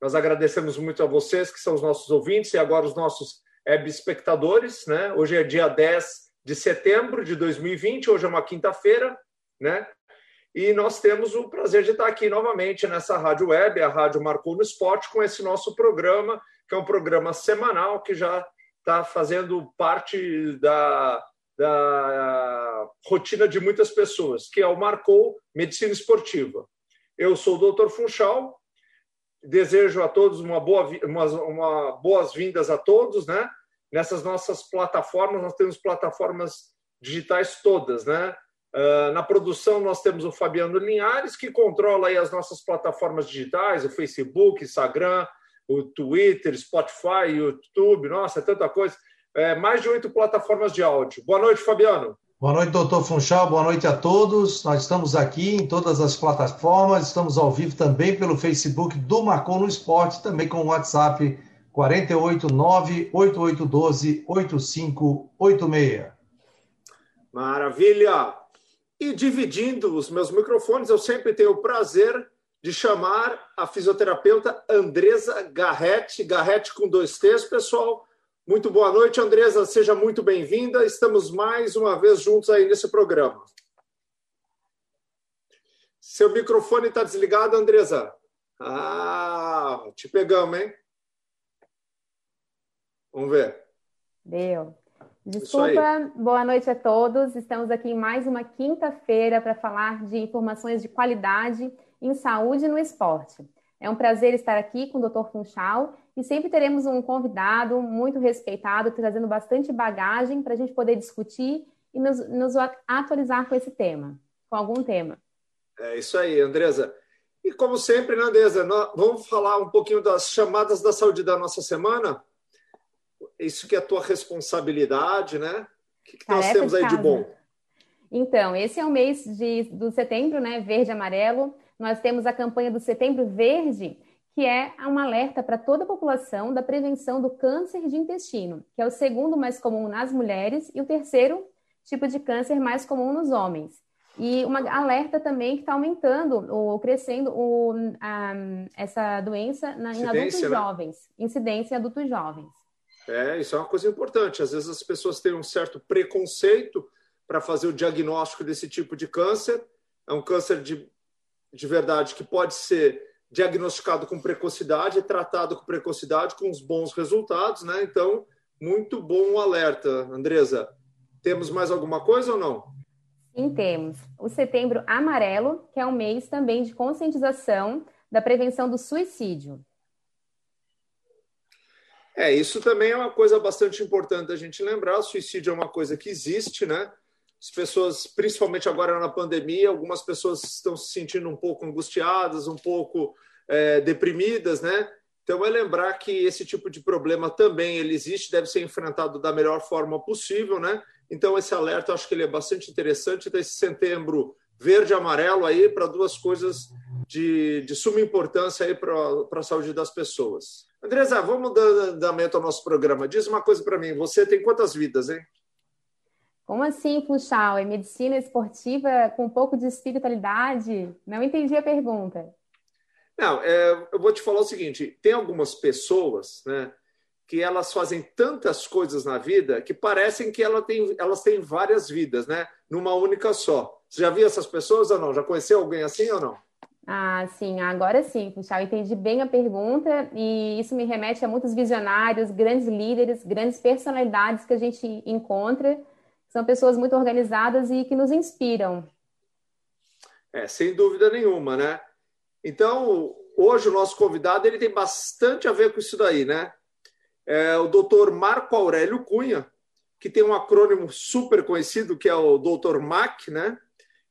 Nós agradecemos muito a vocês, que são os nossos ouvintes e agora os nossos web espectadores. Né? Hoje é dia 10 de setembro de 2020, hoje é uma quinta-feira, né? E nós temos o prazer de estar aqui novamente nessa rádio web, a Rádio Marcou no Esporte, com esse nosso programa, que é um programa semanal que já está fazendo parte da, da rotina de muitas pessoas, que é o Marcou Medicina Esportiva. Eu sou o Dr. Funchal, desejo a todos uma boa uma, uma boas-vindas a todos, né? Nessas nossas plataformas, nós temos plataformas digitais todas, né? Uh, na produção nós temos o Fabiano Linhares, que controla aí as nossas plataformas digitais, o Facebook, Instagram, o Twitter, Spotify, YouTube, nossa, é tanta coisa. É, mais de oito plataformas de áudio. Boa noite, Fabiano. Boa noite, doutor Funchal. Boa noite a todos. Nós estamos aqui em todas as plataformas, estamos ao vivo também pelo Facebook do Marcou no Esporte, também com o WhatsApp 489-8812-8586. Maravilha! E dividindo os meus microfones, eu sempre tenho o prazer de chamar a fisioterapeuta Andresa Garrete, Garrete com dois T's, pessoal muito boa noite, Andresa. Seja muito bem-vinda. Estamos mais uma vez juntos aí nesse programa. Seu microfone está desligado, Andresa? Ah, te pegamos, hein? Vamos ver. Deu. Desculpa, boa noite a todos. Estamos aqui em mais uma quinta-feira para falar de informações de qualidade em saúde no esporte. É um prazer estar aqui com o Dr. Funchal e sempre teremos um convidado muito respeitado, trazendo bastante bagagem para a gente poder discutir e nos, nos, atualizar com esse tema, com algum tema. É isso aí, Andresa. E como sempre, né, Andresa, vamos falar um pouquinho das chamadas da saúde da nossa semana. Isso que é a tua responsabilidade, né? O que, que nós temos aí de bom? Então, esse é o mês de, do setembro, né? Verde e amarelo. Nós temos a campanha do Setembro Verde, que é um alerta para toda a população da prevenção do câncer de intestino, que é o segundo mais comum nas mulheres e o terceiro tipo de câncer mais comum nos homens. E uma alerta também que está aumentando, ou crescendo o, a, essa doença na, em adultos né? jovens, incidência em adultos jovens. É, isso é uma coisa importante. Às vezes as pessoas têm um certo preconceito para fazer o diagnóstico desse tipo de câncer. É um câncer de, de verdade que pode ser diagnosticado com precocidade, tratado com precocidade, com os bons resultados, né? Então, muito bom o alerta, Andresa. Temos mais alguma coisa ou não? Sim, temos. O Setembro Amarelo, que é um mês também de conscientização da prevenção do suicídio. É, isso também é uma coisa bastante importante a gente lembrar. O suicídio é uma coisa que existe, né? As pessoas, principalmente agora na pandemia, algumas pessoas estão se sentindo um pouco angustiadas, um pouco é, deprimidas, né? Então é lembrar que esse tipo de problema também ele existe, deve ser enfrentado da melhor forma possível, né? Então esse alerta acho que ele é bastante interessante. Então, esse setembro verde amarelo aí para duas coisas de, de suma importância aí para a saúde das pessoas. Andresa, vamos dar andamento ao nosso programa. Diz uma coisa para mim, você tem quantas vidas, hein? Como assim, Funchal? É medicina esportiva com um pouco de espiritualidade? Não entendi a pergunta. Não, é, eu vou te falar o seguinte: tem algumas pessoas, né, que elas fazem tantas coisas na vida que parecem que ela tem, elas têm várias vidas, né, numa única só. Você já viu essas pessoas ou não? Já conheceu alguém assim ou não? Ah, sim, agora sim, Funchal, entendi bem a pergunta e isso me remete a muitos visionários, grandes líderes, grandes personalidades que a gente encontra são pessoas muito organizadas e que nos inspiram. É, sem dúvida nenhuma, né? Então, hoje o nosso convidado ele tem bastante a ver com isso daí, né? É o doutor Marco Aurélio Cunha, que tem um acrônimo super conhecido, que é o doutor MAC, né?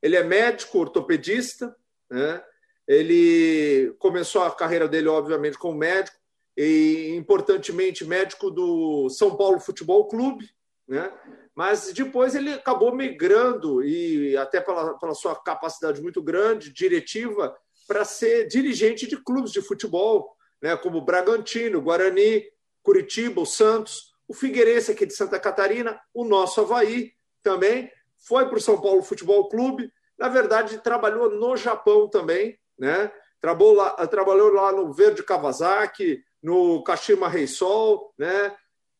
Ele é médico ortopedista, né? Ele começou a carreira dele, obviamente, como médico, e, importantemente, médico do São Paulo Futebol Clube, né? Mas depois ele acabou migrando, e até pela, pela sua capacidade muito grande, diretiva, para ser dirigente de clubes de futebol, né, como Bragantino, Guarani, Curitiba, o Santos, o Figueirense aqui de Santa Catarina, o nosso Havaí também, foi para o São Paulo Futebol Clube, na verdade trabalhou no Japão também, né, trabalhou lá, trabalhou lá no Verde Kawasaki, no Kashima Reysol, né?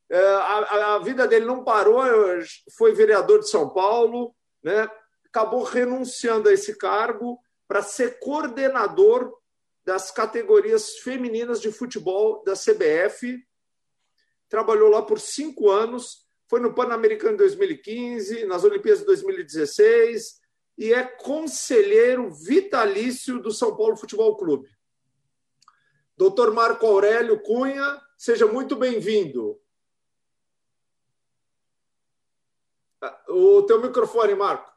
É, a, a, vida dele não parou, foi vereador de São Paulo, né? acabou renunciando a esse cargo para ser coordenador das categorias femininas de futebol da CBF. Trabalhou lá por cinco anos, foi no Pan-Americano em 2015, nas Olimpíadas de 2016 e é conselheiro vitalício do São Paulo Futebol Clube. Doutor Marco Aurélio Cunha, seja muito bem-vindo. O teu microfone, Marco.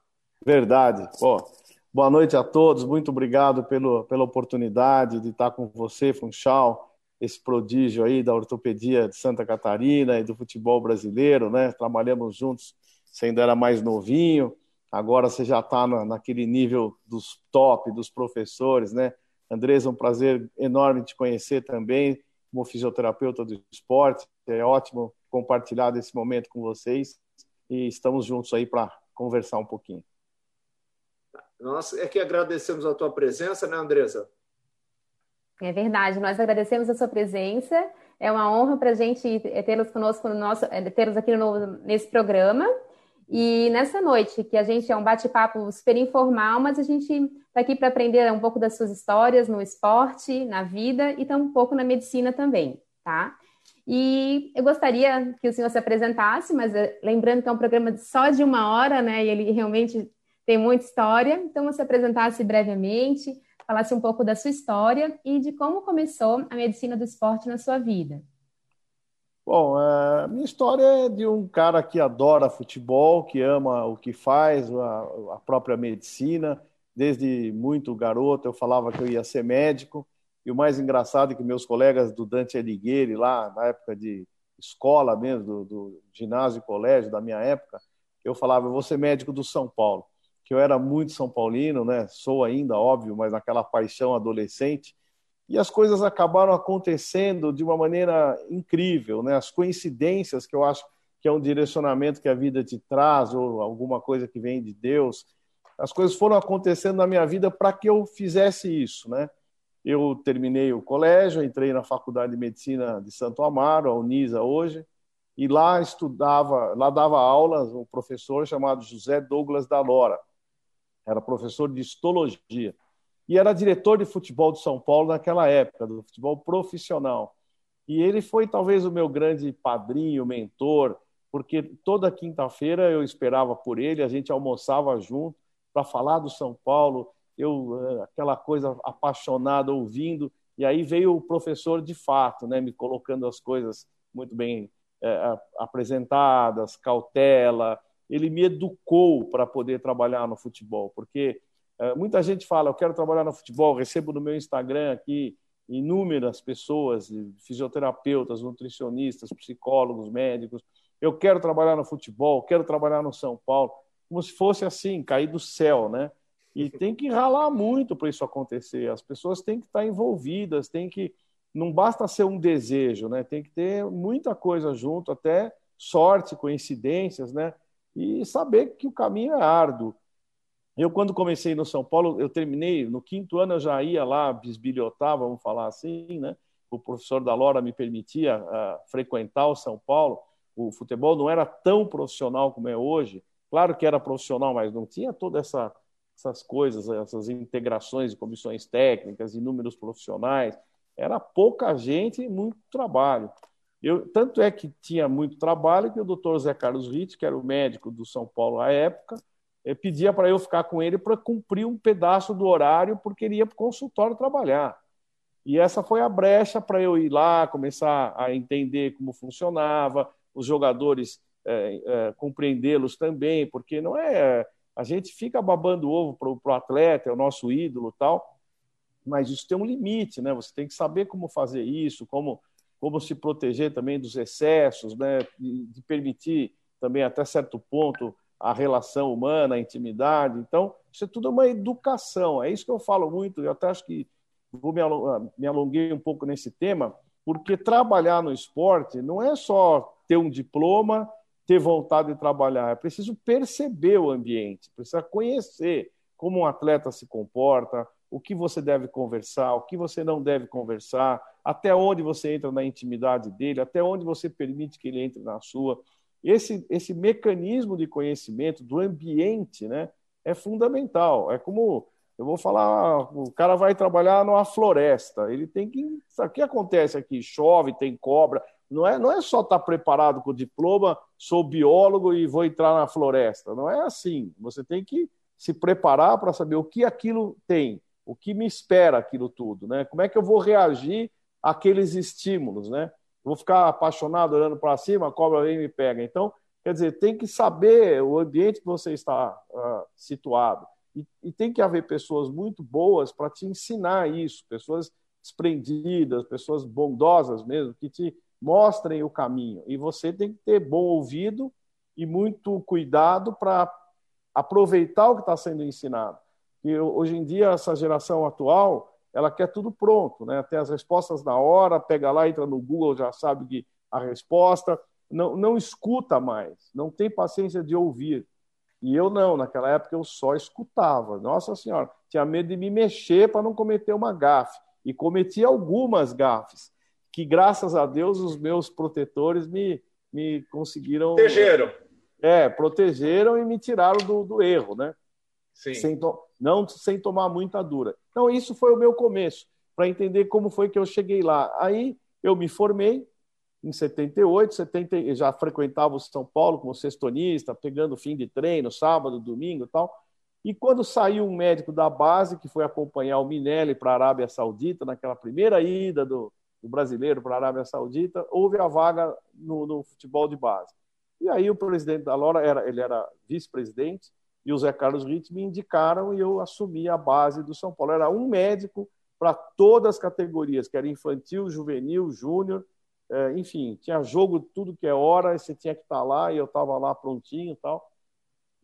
Verdade. Pô, boa noite a todos. Muito obrigado pelo, pela oportunidade de estar com você, Funchal, esse prodígio aí da ortopedia de Santa Catarina e do futebol brasileiro, né? Trabalhamos juntos, você ainda era mais novinho, agora você já está na, naquele nível dos top, dos professores, né? Andresa, um prazer enorme te conhecer também como fisioterapeuta do esporte. É ótimo compartilhar esse momento com vocês e estamos juntos aí para conversar um pouquinho. Nós é que agradecemos a tua presença, né, Andresa? É verdade, nós agradecemos a sua presença. É uma honra para a gente tê-los conosco, no nosso, é, tê-los aqui no, nesse programa. E nessa noite, que a gente é um bate-papo super informal, mas a gente está aqui para aprender um pouco das suas histórias no esporte, na vida e um pouco na medicina também, tá? E eu gostaria que o senhor se apresentasse, mas eh, lembrando que é um programa só de uma hora, né? E ele realmente tem muita história. Então, você apresentasse brevemente, falasse um pouco da sua história e de como começou a medicina do esporte na sua vida. Bom, a minha história é de um cara que adora futebol, que ama o que faz, a, a própria medicina. Desde muito garoto eu falava que eu ia ser médico. E o mais engraçado é que meus colegas do Dante Alighieri, lá na época de escola mesmo, do, do ginásio e colégio da minha época, eu falava, eu vou ser médico do São Paulo, que eu era muito São Paulino, né? Sou ainda, óbvio, mas naquela paixão adolescente. E as coisas acabaram acontecendo de uma maneira incrível, né? As coincidências que eu acho que é um direcionamento que a vida te traz ou alguma coisa que vem de Deus, as coisas foram acontecendo na minha vida para que eu fizesse isso, né? Eu terminei o colégio, entrei na Faculdade de Medicina de Santo Amaro, a Unisa hoje, e lá estudava, lá dava aulas um professor chamado José Douglas da Lora. Era professor de histologia e era diretor de futebol de São Paulo naquela época, do futebol profissional. E ele foi talvez o meu grande padrinho, mentor, porque toda quinta-feira eu esperava por ele, a gente almoçava junto para falar do São Paulo, eu eh, aquela coisa apaixonada ouvindo, e aí veio o professor de fato, né, me colocando as coisas muito bem é, apresentadas, cautela. Ele me educou para poder trabalhar no futebol, porque é, muita gente fala, eu quero trabalhar no futebol, recebo no meu Instagram aqui inúmeras pessoas, fisioterapeutas, nutricionistas, psicólogos, médicos. Eu quero trabalhar no futebol, quero trabalhar no São Paulo, como se fosse assim, cair do céu, né? E tem que ralar muito para isso acontecer. As pessoas têm que estar envolvidas, tem que não basta ser um desejo, né? Tem que ter muita coisa junto, até sorte, coincidências, né? E saber que o caminho é árduo. Eu, quando comecei no São Paulo, eu terminei, no quinto ano eu já ia lá bisbilhotar, vamos falar assim, né? O professor da Lora me permitia uh, frequentar o São Paulo. O futebol não era tão profissional como é hoje. Claro que era profissional, mas não tinha toda essa essas coisas, essas integrações de comissões técnicas, inúmeros profissionais. Era pouca gente e muito trabalho. Eu, tanto é que tinha muito trabalho que o doutor Zé Carlos Ritt, que era o médico do São Paulo à época, eh, pedia para eu ficar com ele para cumprir um pedaço do horário, porque ele ia para o consultório trabalhar. E essa foi a brecha para eu ir lá, começar a entender como funcionava, os jogadores é, é, compreendê-los também, porque não é a gente fica babando ovo para o atleta, é o nosso ídolo tal, mas isso tem um limite, né? Você tem que saber como fazer isso, como, como se proteger também dos excessos, né? De, de permitir também até certo ponto a relação humana, a intimidade. Então, isso é tudo uma educação. É isso que eu falo muito. Eu até acho que vou me, me alonguei um pouco nesse tema, porque trabalhar no esporte não é só ter um diploma ter vontade de trabalhar, é preciso perceber o ambiente, precisa conhecer como um atleta se comporta, o que você deve conversar, o que você não deve conversar, até onde você entra na intimidade dele, até onde você permite que ele entre na sua. Esse, esse mecanismo de conhecimento do ambiente né, é fundamental. É como eu vou falar, o cara vai trabalhar numa floresta, ele tem que. O que acontece aqui? Chove, tem cobra. Não é, não é só estar preparado com o diploma, sou biólogo e vou entrar na floresta. Não é assim. Você tem que se preparar para saber o que aquilo tem, o que me espera aquilo tudo, né? Como é que eu vou reagir àqueles estímulos, né? Vou ficar apaixonado olhando para cima, a cobra vem e me pega. Então, quer dizer, tem que saber o ambiente que você está uh, situado. E, e, tem que haver pessoas muito boas para te ensinar isso, pessoas desprendidas, pessoas bondosas mesmo, que te mostrem o caminho. E você tem que ter bom ouvido e muito cuidado para aproveitar o que está sendo ensinado. E hoje em dia, essa geração atual, ela quer tudo pronto, né? Tem as respostas na hora, pega lá, entra no Google, já sabe a resposta, não, não escuta mais, não tem paciência de ouvir. E eu não, naquela época eu só escutava. Nossa Senhora, tinha medo de me mexer para não cometer uma gafe. E cometi algumas gafes, que graças a Deus os meus protetores me, me conseguiram. Protegeram. É, protegeram e me tiraram do, do erro, né? Sim. Sem. Não sem tomar muita dura. Então, isso foi o meu começo, para entender como foi que eu cheguei lá. Aí eu me formei, em 78, 70, já frequentava o São Paulo como sextonista, pegando fim de treino, sábado, domingo e tal. E quando saiu um médico da base, que foi acompanhar o Minelli para a Arábia Saudita, naquela primeira ida do, do brasileiro para a Arábia Saudita, houve a vaga no, no, futebol de base. E aí o presidente da Lora, era, ele era vice-presidente, e o Zé Carlos Ritz me indicaram e eu assumi a base do São Paulo. Era um médico para todas as categorias, que era infantil, juvenil, júnior, é, enfim, tinha jogo tudo que é hora, você tinha que estar lá e eu estava lá prontinho e tal.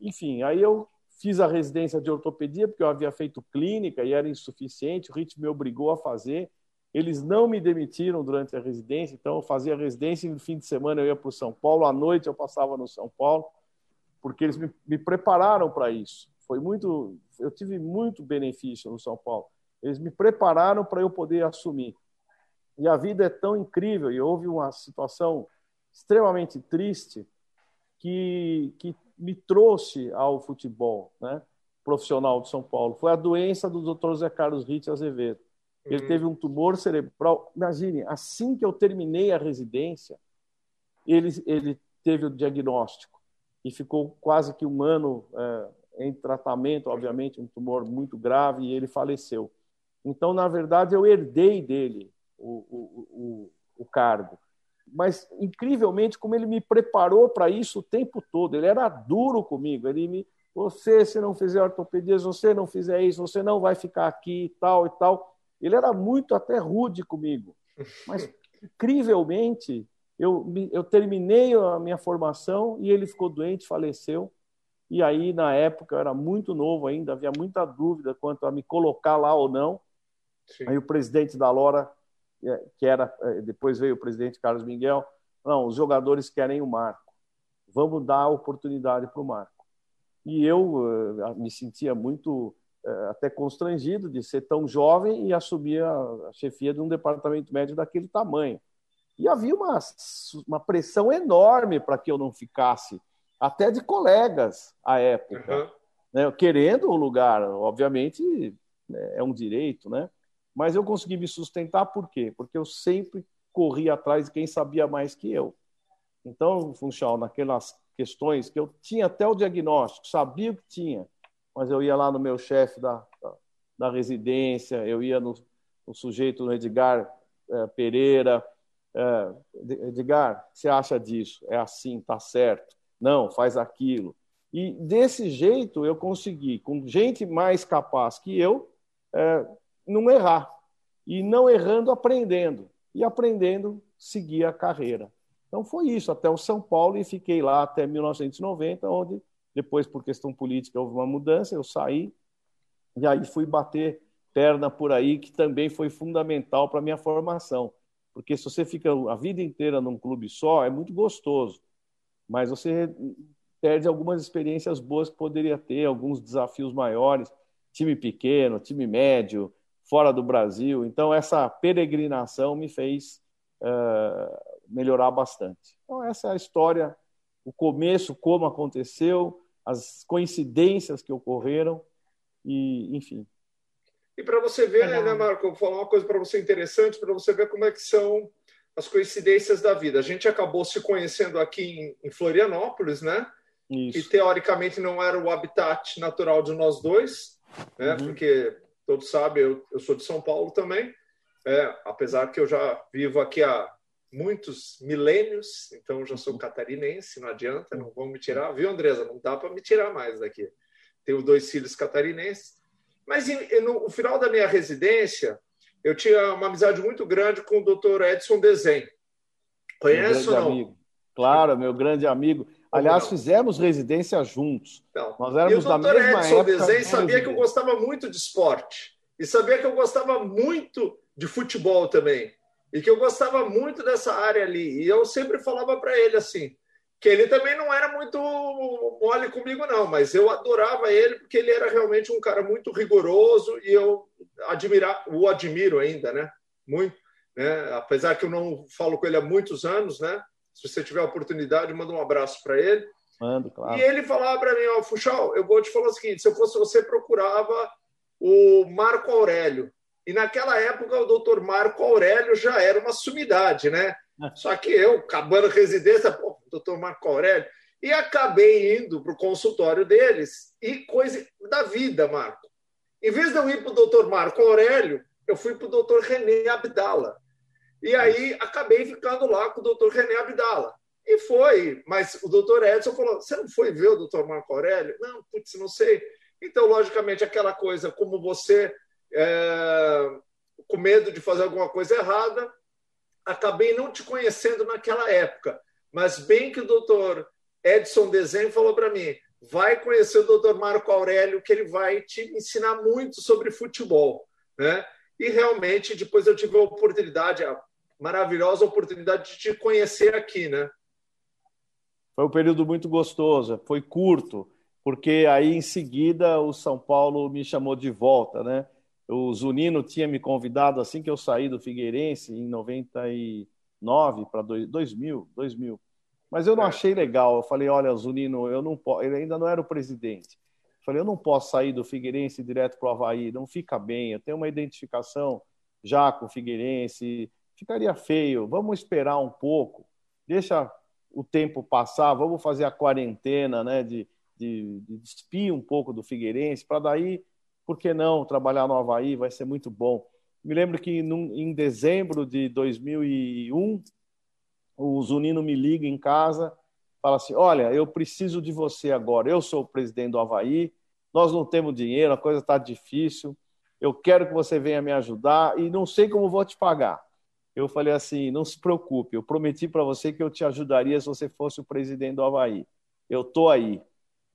Enfim, aí eu fiz a residência de ortopedia, porque eu havia feito clínica e era insuficiente, o ritmo me obrigou a fazer. Eles não me demitiram durante a residência, então eu fazia a residência e no fim de semana eu ia para o São Paulo, à noite eu passava no São Paulo, porque eles me, me prepararam para isso. Foi muito, eu tive muito benefício no São Paulo. Eles me prepararam para eu poder assumir. E a vida é tão incrível, e houve uma situação extremamente triste que, que me trouxe ao futebol né, profissional de São Paulo. Foi a doença do Dr. Zé Carlos Ritt Azevedo. Ele uhum. teve um tumor cerebral. Imagine, assim que eu terminei a residência, ele, ele teve o diagnóstico e ficou quase que um ano é, em tratamento, obviamente, um tumor muito grave, e ele faleceu. Então, na verdade, eu herdei dele o, o, o, o cargo. Mas, incrivelmente, como ele me preparou para isso o tempo todo. Ele era duro comigo. Ele me. Você, se não fizer ortopedia, você não fizer isso, você não vai ficar aqui e tal e tal. Ele era muito até rude comigo. Mas, incrivelmente, eu, eu terminei a minha formação e ele ficou doente, faleceu. E aí, na época, eu era muito novo ainda, havia muita dúvida quanto a me colocar lá ou não. Sim. Aí o presidente da Lora é, que era é, depois veio o presidente Carlos Miguel, não, os jogadores querem o Marco, vamos dar a oportunidade para o Marco. E eu uh, me sentia muito até constrangido de ser tão jovem e assumir a, chefia de um departamento médico daquele tamanho. E havia uma, uma pressão enorme para que eu não ficasse, até de colegas à época, uhum. né, querendo o lugar. Obviamente, é um direito, né? Mas eu consegui me sustentar por quê? Porque eu sempre corri atrás de quem sabia mais que eu. Então, Funchal, naquelas questões que eu tinha até o diagnóstico, sabia o que tinha, mas eu ia lá no meu chefe da, da, da, residência, eu ia no, no sujeito, no Edgar é, Pereira, é, Edgar, você acha disso? É assim, tá certo. Não, faz aquilo. E desse jeito eu consegui, com gente mais capaz que eu, é, não errar. E não errando, aprendendo. E aprendendo, seguir a carreira. Então foi isso, até o São Paulo, e fiquei lá até 1990, onde depois, por questão política, houve uma mudança, eu saí, e aí fui bater perna por aí, que também foi fundamental para minha formação. Porque se você fica a vida inteira num clube só, é muito gostoso, mas você perde algumas experiências boas que poderia ter, alguns desafios maiores time pequeno, time médio, fora do Brasil. Então, essa peregrinação me fez uh, melhorar bastante. Então, essa é a história, o começo, como aconteceu, as coincidências que ocorreram, e enfim. E para você ver, né, Marco, vou falar uma coisa para você interessante, para você ver como é que são as coincidências da vida. A gente acabou se conhecendo aqui em, Florianópolis, né? Isso. Que teoricamente não era o habitat natural de nós dois, né? Uhum. Porque todos sabem, eu, eu, sou de São Paulo também, é, apesar que eu já vivo aqui há muitos milênios, então já sou uhum. catarinense, não adianta, não vão me tirar, viu, Andresa? Não dá para me tirar mais daqui. Tenho dois filhos catarinenses. Mas no final da minha residência, eu tinha uma amizade muito grande com o Dr. Edson Desen. Conhece ou não? Amigo. Claro, meu grande amigo. Aliás, fizemos residência juntos. Então, Nós éramos e o Dr. Edson Desen sabia que eu gostava muito de esporte. E sabia que eu gostava muito de futebol também. E que eu gostava muito dessa área ali. E eu sempre falava para ele assim: que ele também não era muito mole comigo, não, mas eu adorava ele porque ele era realmente um cara muito rigoroso e eu admirar, o admiro ainda, né? Muito, né? Apesar que eu não falo com ele há muitos anos, né? Se você tiver a oportunidade, manda um abraço para ele. Mando, claro. E ele falava para mim, ó, Fuxal, eu vou te falar o seguinte: se eu fosse você, procurava o Marco Aurélio. E naquela época, o doutor Marco Aurélio já era uma sumidade, né? Só que eu, acabando residência, pô, doutor Marco Aurélio, e acabei indo para o consultório deles e coisa da vida, Marco. Em vez de eu ir para o doutor Marco Aurélio, eu fui para o doutor René Abdala. E aí acabei ficando lá com o doutor René Abdala. E foi, mas o doutor Edson falou: você não foi ver o doutor Marco Aurélio? Não, putz, não sei. Então, logicamente, aquela coisa, como você, é, com medo de fazer alguma coisa errada, acabei não te conhecendo naquela época, mas bem que o doutor Edson Desenho falou para mim: vai conhecer o doutor Marco Aurélio, que ele vai te ensinar muito sobre futebol. Né? E realmente, depois eu tive a oportunidade, a maravilhosa oportunidade de te conhecer aqui. Né? Foi um período muito gostoso, foi curto, porque aí em seguida o São Paulo me chamou de volta, né? O Zunino tinha me convidado assim que eu saí do Figueirense em 99 para 2000, 2000. Mas eu não é. achei legal. Eu falei, olha, Zunino, eu não posso. Ele ainda não era o presidente. Eu falei, eu não posso sair do Figueirense direto para o Havaí. Não fica bem. Eu tenho uma identificação já com o Figueirense. Ficaria feio. Vamos esperar um pouco. Deixa o tempo passar. Vamos fazer a quarentena, né? De, de, de despir um pouco do Figueirense para daí por que não trabalhar no Havaí? Vai ser muito bom. Me lembro que em dezembro de 2001, o Zunino me liga em casa, fala assim: Olha, eu preciso de você agora. Eu sou o presidente do Havaí, nós não temos dinheiro, a coisa está difícil. Eu quero que você venha me ajudar e não sei como vou te pagar. Eu falei assim: Não se preocupe, eu prometi para você que eu te ajudaria se você fosse o presidente do Havaí. Eu estou aí.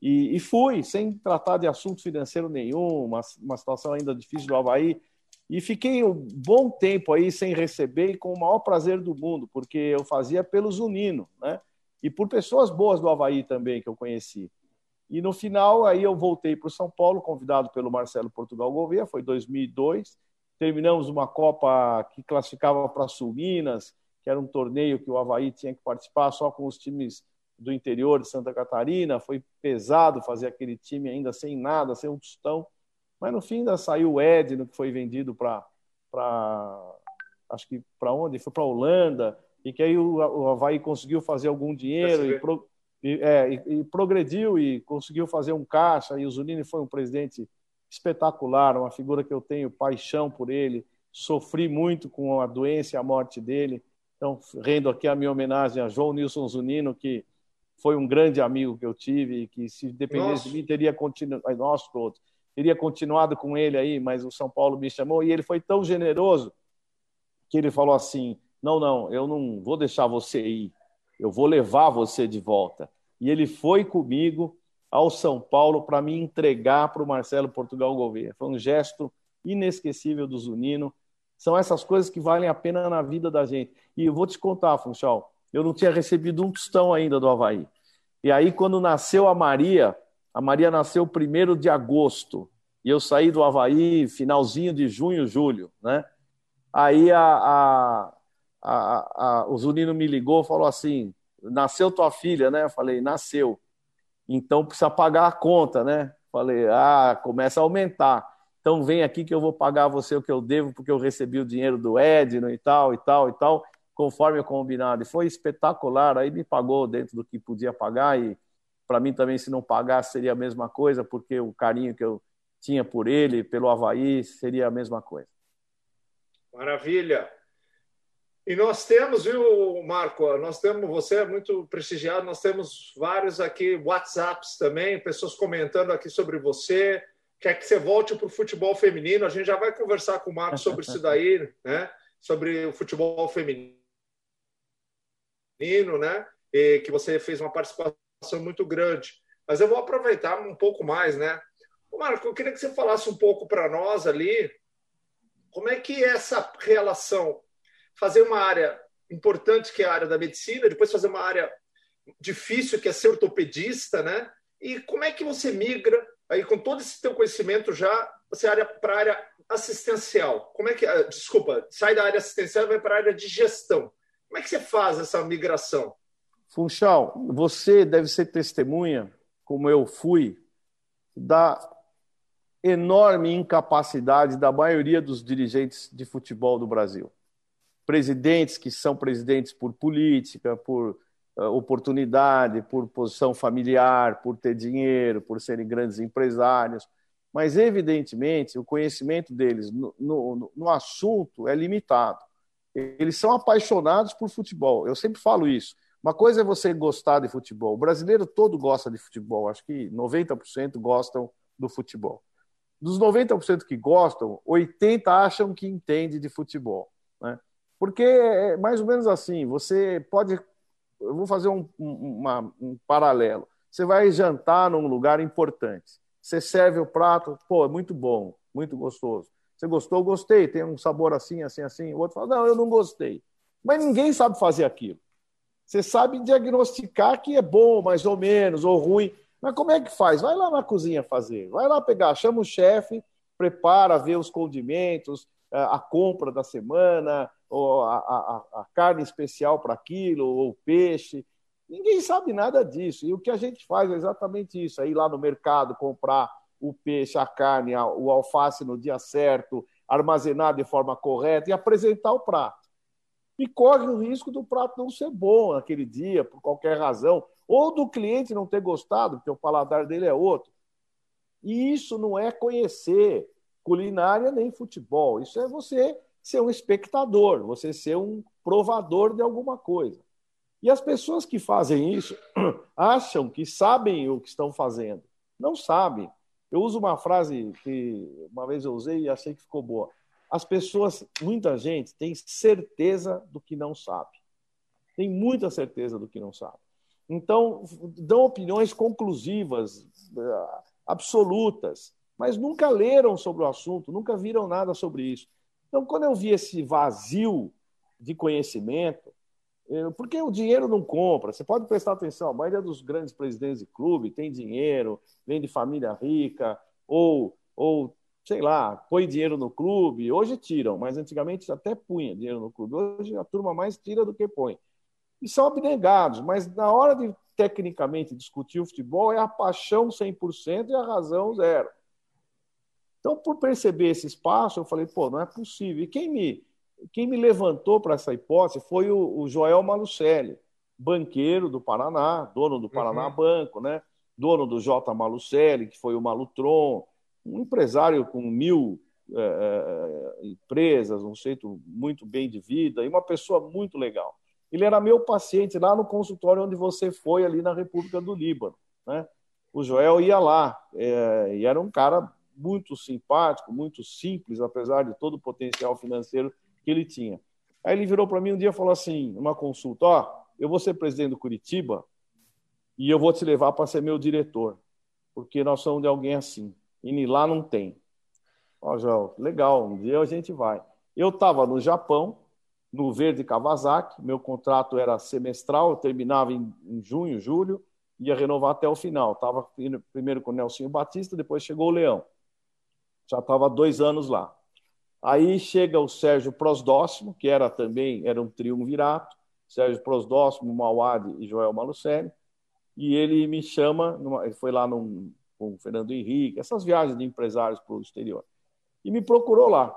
E, e, fui, sem tratar de assunto financeiro nenhum, uma, uma situação ainda difícil do Havaí. E fiquei um bom tempo aí sem receber e com o maior prazer do mundo, porque eu fazia pelo Zunino, né? E por pessoas boas do Havaí também que eu conheci. E no final, aí eu voltei para o São Paulo, convidado pelo Marcelo Portugal Gouveia, foi 2002. Terminamos uma Copa que classificava para Sul Minas, que era um torneio que o Havaí tinha que participar só com os times do interior de Santa Catarina, foi pesado fazer aquele time ainda sem nada, sem um tostão, mas no fim ainda saiu o Edno, que foi vendido para, acho que para onde? Foi para a Holanda, e que aí o, o Havaí conseguiu fazer algum dinheiro e, pro, e, é, e, e, progrediu e conseguiu fazer um caixa, e o Zunini foi um presidente espetacular, uma figura que eu tenho paixão por ele, sofri muito com a doença e a morte dele, então rendo aqui a minha homenagem a João Nilson Zunino, que foi um grande amigo que eu tive e que, se dependesse Nossa. de mim, teria continuado. Nós todos. Teria continuado com ele aí, mas o São Paulo me chamou e ele foi tão generoso que ele falou assim: não, não, eu não vou deixar você ir, eu vou levar você de volta. E ele foi comigo ao São Paulo para me entregar para o Marcelo Portugal Gouveia. Foi um gesto inesquecível do Zunino. São essas coisas que valem a pena na vida da gente. E eu vou te contar, Funchal, eu não tinha recebido um tostão ainda do Havaí. E aí, quando nasceu a Maria, a Maria nasceu primeiro de agosto. E eu saí do Havaí finalzinho de junho, julho, né? Aí a, a, a, a, o Zunino me ligou falou assim: nasceu tua filha, né? Eu falei, nasceu. Então precisa pagar a conta, né? Falei, ah, começa a aumentar. Então vem aqui que eu vou pagar você o que eu devo, porque eu recebi o dinheiro do Edno e tal, e tal, e tal, conforme o combinado. E foi espetacular. Aí me pagou dentro do que podia pagar e para mim também, se não pagasse, seria a mesma coisa, porque o carinho que eu tinha por ele, pelo Havaí, seria a mesma coisa. Maravilha. E nós temos, viu, Marco? Nós temos, você é muito prestigiado, nós temos vários aqui WhatsApps também, pessoas comentando aqui sobre você, quer que você volte para o futebol feminino. A gente já vai conversar com o Marco sobre isso daí, né? Sobre o futebol feminino, né? E que você fez uma participação muito grande. Mas eu vou aproveitar um pouco mais, né? Marco, eu queria que você falasse um pouco para nós ali como é que é essa relação? Fazer uma área importante, que é a área da medicina, depois fazer uma área difícil, que é ser ortopedista, né? E como é que você migra, aí com todo esse teu conhecimento já, você área para a área assistencial? Como é que, ah, desculpa, sai da área assistencial e vai para a área de gestão. Como é que você faz essa migração? Funchal, você deve ser testemunha, como eu fui, da enorme incapacidade da maioria dos dirigentes de futebol do Brasil. Presidentes que são presidentes por política, por uh, oportunidade, por posição familiar, por ter dinheiro, por serem grandes empresários. Mas, evidentemente, o conhecimento deles no, no, no assunto é limitado. Eles são apaixonados por futebol. Eu sempre falo isso. Uma coisa é você gostar de futebol. O brasileiro todo gosta de futebol. Acho que 90% gostam do futebol. Dos 90% que gostam, 80% acham que entende de futebol. Né? Porque é mais ou menos assim, você pode. Eu vou fazer um, uma, um paralelo. Você vai jantar num lugar importante. Você serve o prato, pô, é muito bom, muito gostoso. Você gostou? Gostei, tem um sabor assim, assim, assim. O outro fala, não, eu não gostei. Mas ninguém sabe fazer aquilo. Você sabe diagnosticar que é bom, mais ou menos, ou ruim. Mas como é que faz? Vai lá na cozinha fazer. Vai lá pegar, chama o chefe, prepara, vê os condimentos, é, a compra da semana, ou a, a, a carne especial para aquilo, ou o peixe. Ninguém sabe nada disso. E o que a gente faz é exatamente isso: é ir lá no mercado comprar o peixe, a carne, o alface no dia certo, armazenar de forma correta e apresentar o prato. E corre o risco do prato não ser bom naquele dia, por qualquer razão, ou do cliente não ter gostado, porque o paladar dele é outro. E isso não é conhecer culinária nem futebol. Isso é você ser um espectador, você ser um provador de alguma coisa. E as pessoas que fazem isso acham que sabem o que estão fazendo. Não sabem. Eu uso uma frase que uma vez eu usei e achei que ficou boa. As pessoas, muita gente, tem certeza do que não sabe. Tem muita certeza do que não sabe. Então, dão opiniões conclusivas, eh, absolutas, mas nunca leram sobre o assunto, nunca viram nada sobre isso. Então, quando eu vi esse vazio de conhecimento, porque o dinheiro não compra, você pode prestar atenção, a maioria dos grandes presidentes de clube tem dinheiro, vem de família rica, ou, ou sei lá, põe dinheiro no clube. Hoje tiram, mas antigamente até punha dinheiro no clube. Hoje a turma mais tira do que põe e são abnegados, mas na hora de tecnicamente discutir o futebol é a paixão 100% e a razão zero. Então, por perceber esse espaço, eu falei, pô, não é possível. E quem me, quem me levantou para essa hipótese foi o, o, Joel Malucelli, banqueiro do Paraná, dono do Paraná uhum. Banco, né? dono do J. Malucelli, que foi o Malutron, um empresário com mil é, é, empresas, um jeito muito bem de vida e uma pessoa muito legal. Ele era meu paciente lá no consultório onde você foi, ali na República do Líbano. Né? O Joel ia lá, é, e era um cara muito simpático, muito simples, apesar de todo o potencial financeiro que ele tinha. Aí ele virou para mim um dia e falou assim, numa consulta, ó, oh, eu vou ser presidente do Curitiba e eu vou te levar para ser meu diretor, porque nós somos de alguém assim, e lá não tem. Ó, oh, Joel, legal, um dia a gente vai. Eu estava no Japão, no Verde Kawasaki. Meu contrato era semestral, terminava em, em junho, julho, ia renovar até o final. Estava primeiro com o Nelsinho Batista, depois chegou o Leão. Já estava dois anos lá. Aí chega o Sérgio Prosdóximo, que era também era um triunvirato, Sérgio Prosdóximo, Mauad e Joel Malucelli, e ele me chama, ele foi lá num, com o Fernando Henrique, essas viagens de empresários para o exterior, e me procurou lá.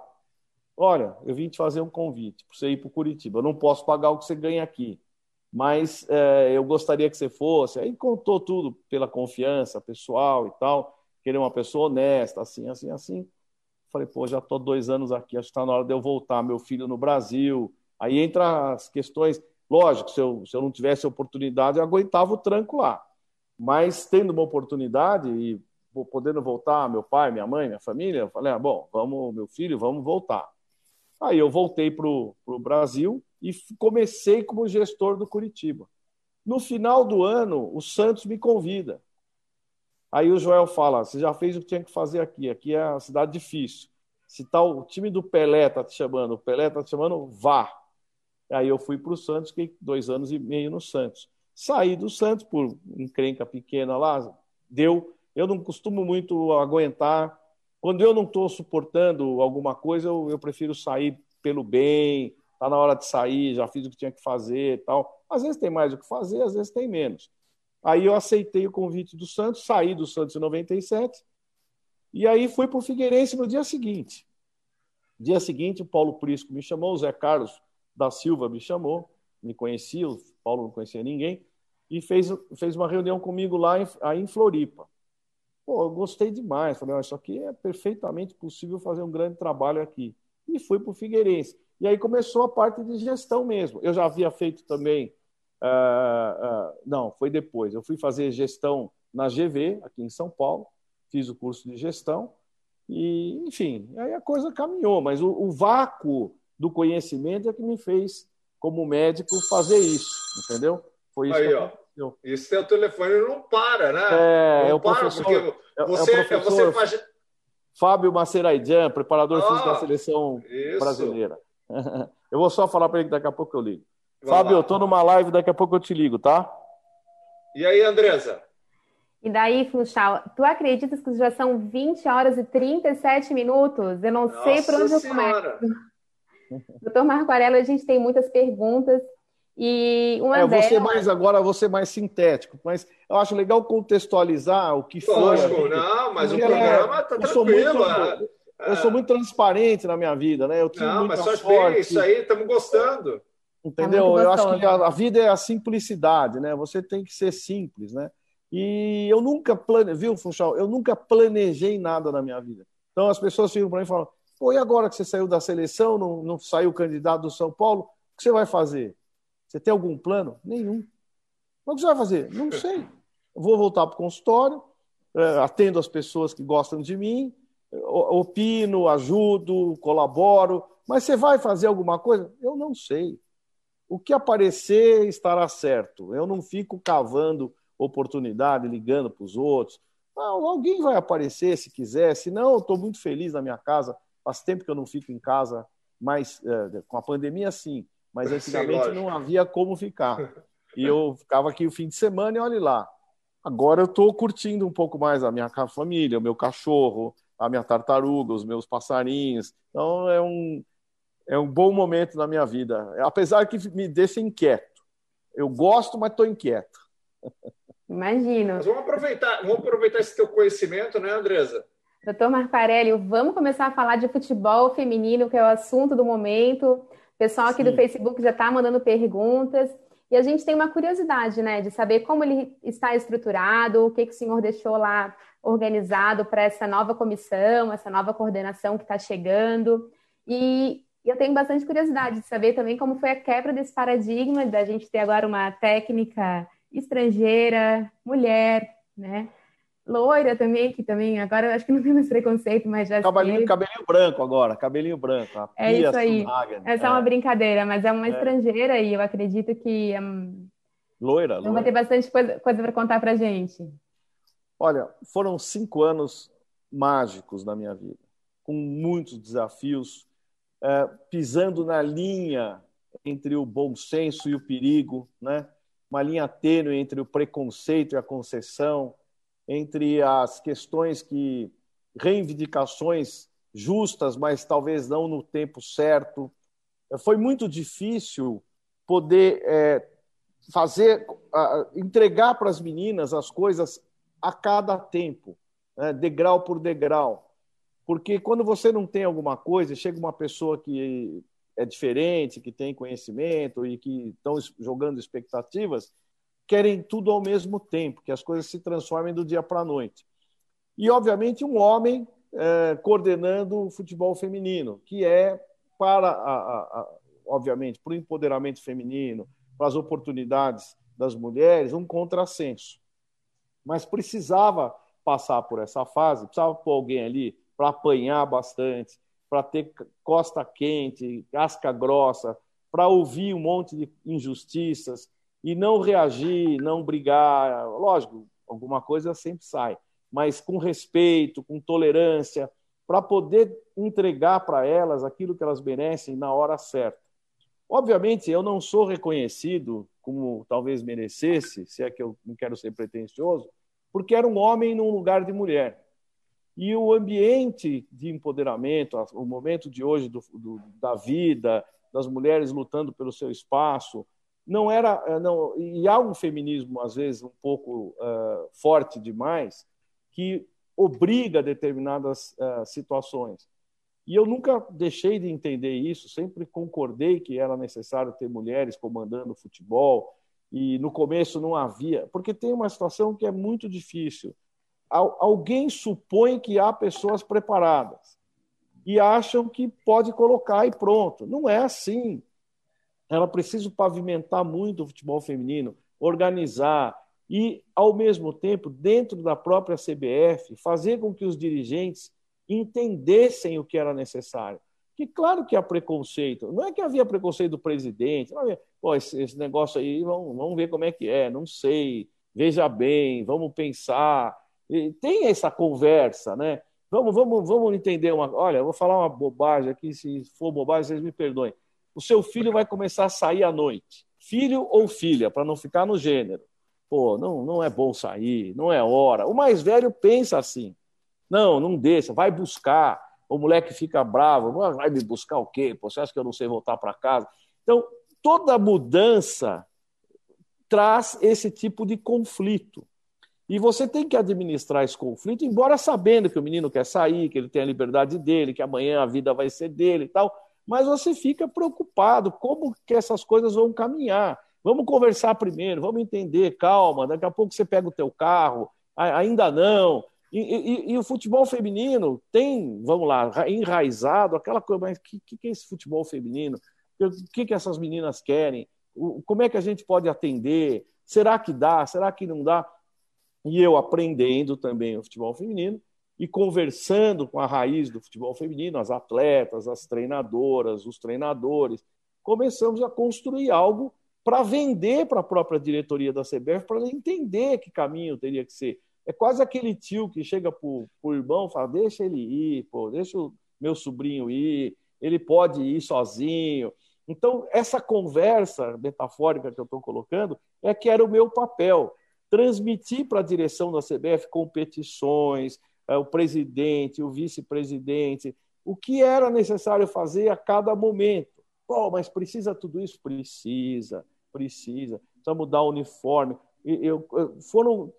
Olha, eu vim te fazer um convite para você ir para Curitiba. Eu não posso pagar o que você ganha aqui, mas é, eu gostaria que você fosse. Aí contou tudo pela confiança pessoal e tal, que ele é uma pessoa honesta, assim, assim, assim. Falei, pô, já estou dois anos aqui, acho que está na hora de eu voltar, meu filho no Brasil. Aí entra as questões. Lógico, se eu, se eu não tivesse oportunidade, eu aguentava o tranco lá. Mas tendo uma oportunidade e podendo voltar, meu pai, minha mãe, minha família, eu falei, ah, bom, vamos, meu filho, vamos voltar. Aí eu voltei para o Brasil e comecei como gestor do Curitiba. No final do ano, o Santos me convida. Aí o Joel fala: você já fez o que tinha que fazer aqui, aqui é a cidade difícil. Se tá o time do Pelé tá te chamando, o Pelé tá te chamando, vá. Aí eu fui para o Santos, fiquei dois anos e meio no Santos. Saí do Santos por encrenca pequena lá, deu. Eu não costumo muito aguentar. Quando eu não estou suportando alguma coisa, eu, eu prefiro sair pelo bem. Tá na hora de sair, já fiz o que tinha que fazer, tal. Às vezes tem mais o que fazer, às vezes tem menos. Aí eu aceitei o convite do Santos, saí do Santos em 97, e aí fui para o Figueirense no dia seguinte. Dia seguinte, o Paulo Prisco me chamou, o Zé Carlos da Silva me chamou, me conhecia, o Paulo não conhecia ninguém, e fez, fez uma reunião comigo lá em, aí em Floripa. Pô, eu gostei demais. Falei, isso aqui é perfeitamente possível fazer um grande trabalho aqui. E fui para o Figueirense. E aí começou a parte de gestão mesmo. Eu já havia feito também Uh, uh, não, foi depois. Eu fui fazer gestão na GV, aqui em São Paulo, fiz o curso de gestão, e, enfim, aí a coisa caminhou, mas o, o vácuo do conhecimento é que me fez, como médico, fazer isso, entendeu? Foi isso aí, que aconteceu. Teu telefone não para, né? É, não é o para, professor, é você, é o professor você faz... Fábio Maceraidian, preparador ah, físico da seleção isso. brasileira. Eu vou só falar para ele que daqui a pouco eu ligo. Fábio, eu tô numa live, daqui a pouco eu te ligo, tá? E aí, Andresa? E daí, Fluxal, tu acreditas que já são 20 horas e 37 minutos? Eu não Nossa sei por onde senhora. eu começo. Doutor Marco Arello, a gente tem muitas perguntas. E uma é, delas... você mais agora, você mais sintético, mas eu acho legal contextualizar o que foi. Lógico, não, mas o programa está tranquilo. Muito, é. eu sou muito transparente na minha vida, né? Eu não, mas só bem, isso aí, estamos gostando. Entendeu? É eu acho que a, a, vida é a simplicidade, né? Você tem que ser simples, né? E eu nunca planejei, viu, Funchal? Eu nunca planejei nada na minha vida. Então as pessoas ficam para mim e falam: pô, e agora que você saiu da seleção, não, não saiu candidato do São Paulo, o que você vai fazer? Você tem algum plano? Nenhum. Mas o que você vai fazer? Não sei. vou voltar para o consultório, é, atendo as pessoas que gostam de mim, opino, ajudo, colaboro. Mas você vai fazer alguma coisa? Eu não sei. O que aparecer estará certo. Eu não fico cavando oportunidade, ligando para os outros. Não, alguém vai aparecer se quiser. Se não, eu estou muito feliz na minha casa. Faz tempo que eu não fico em casa, mas é, com a pandemia sim. Mas antigamente sim, não havia como ficar. E eu ficava aqui o fim de semana e olhe lá. Agora eu estou curtindo um pouco mais a minha família, o meu cachorro, a minha tartaruga, os meus passarinhos. Então é um, é um bom momento na minha vida, apesar que me deixa inquieto. Eu gosto, mas estou inquieto. Imagino. Mas vamos aproveitar, vamos aproveitar esse teu conhecimento, né, Andresa? Doutor Marcarelli, vamos começar a falar de futebol feminino, que é o assunto do momento. O pessoal aqui Sim. do Facebook já está mandando perguntas. E a gente tem uma curiosidade, né, de saber como ele está estruturado, o que, que o senhor deixou lá organizado para essa nova comissão, essa nova coordenação que está chegando. E e eu tenho bastante curiosidade de saber também como foi a quebra desse paradigma da gente ter agora uma técnica estrangeira, mulher, né? Loira também, que também agora eu acho que não tem mais preconceito, mas já cabelinho, cabelinho branco agora, cabelinho branco. é isso aí. Essa é. é. uma brincadeira, mas é uma é. estrangeira e eu acredito que um... loira, loira. vai ter bastante coisa, coisa para contar para gente. Olha, foram cinco anos mágicos na minha vida, com muitos desafios, é, pisando na linha entre o bom senso e o perigo, né? uma linha tênue entre o preconceito e a concessão, entre as questões que reivindicações justas, mas talvez não no tempo certo. Foi muito difícil poder é, fazer, entregar para as meninas as coisas a cada tempo, né, degrau por degrau. Porque quando você não tem alguma coisa, chega uma pessoa que é diferente, que tem conhecimento e que estão jogando expectativas, querem tudo ao mesmo tempo, que as coisas se transformem do dia para a noite. E, obviamente, um homem é, coordenando o futebol feminino, que é para, a, a, a, obviamente, para o empoderamento feminino, para as oportunidades das mulheres, um contrassenso. Mas precisava passar por essa fase, precisava pôr alguém ali para apanhar bastante, para ter costa quente, casca grossa, para ouvir um monte de injustiças e não reagir, não brigar. Lógico, alguma coisa sempre sai, mas com respeito, com tolerância, para poder entregar para elas aquilo que elas merecem na hora certa. Obviamente, eu não sou reconhecido como talvez merecesse, se é que eu não quero ser pretensioso, porque era um homem num lugar de mulher. E o ambiente de empoderamento, o momento de hoje do, do, da vida, das mulheres lutando pelo seu espaço, não era. Eh, não, e há um feminismo, às vezes, um pouco uh, forte demais, que obriga determinadas uh, situações. E eu nunca deixei de entender isso, sempre concordei que era necessário ter mulheres comandando o futebol, e no começo não havia, porque tem uma situação que é muito difícil alguém supõe que há pessoas preparadas e acham que pode colocar e pronto. Não é assim. Ela precisa pavimentar muito o futebol feminino, organizar e, ao mesmo tempo, dentro da própria CBF, fazer com que os dirigentes entendessem o que era necessário. Que claro que há preconceito. Não é que havia preconceito do presidente. Não havia, Pô, esse, esse negócio aí, vamos, vamos ver como é que é. Não sei. Veja bem, vamos pensar tem essa conversa, né? Vamos, vamos, vamos entender uma. Olha, eu vou falar uma bobagem aqui, se for bobagem, vocês me perdoem. O seu filho vai começar a sair à noite. Filho ou filha, para não ficar no gênero. Pô, não, não é bom sair, não é hora. O mais velho pensa assim. Não, não deixa, vai buscar. O moleque fica bravo, vai me buscar o quê? Pô, você acha que eu não sei voltar para casa? Então, toda mudança traz esse tipo de conflito. E você tem que administrar esse conflito, embora sabendo que o menino quer sair, que ele tem a liberdade dele, que amanhã a vida vai ser dele e tal, mas você fica preocupado como que essas coisas vão caminhar. Vamos conversar primeiro, vamos entender, calma, daqui a pouco você pega o teu carro, ainda não. E, e, e o futebol feminino tem, vamos lá, enraizado aquela coisa, mas o que, que é esse futebol feminino? O que, que essas meninas querem? Como é que a gente pode atender? Será que dá? Será que não dá? E eu aprendendo também o futebol feminino e conversando com a raiz do futebol feminino, as atletas, as treinadoras, os treinadores, começamos a construir algo para vender para a própria diretoria da CBF, para entender que caminho teria que ser. É quase aquele tio que chega para o irmão e fala: deixa ele ir, pô, deixa o meu sobrinho ir, ele pode ir sozinho. Então, essa conversa metafórica que eu estou colocando é que era o meu papel transmitir para a direção da CBF competições, é, o presidente, o vice-presidente, o que era necessário fazer a cada momento. Pô, mas precisa tudo isso? Precisa, precisa. Precisa mudar o uniforme. Eu, eu, foram,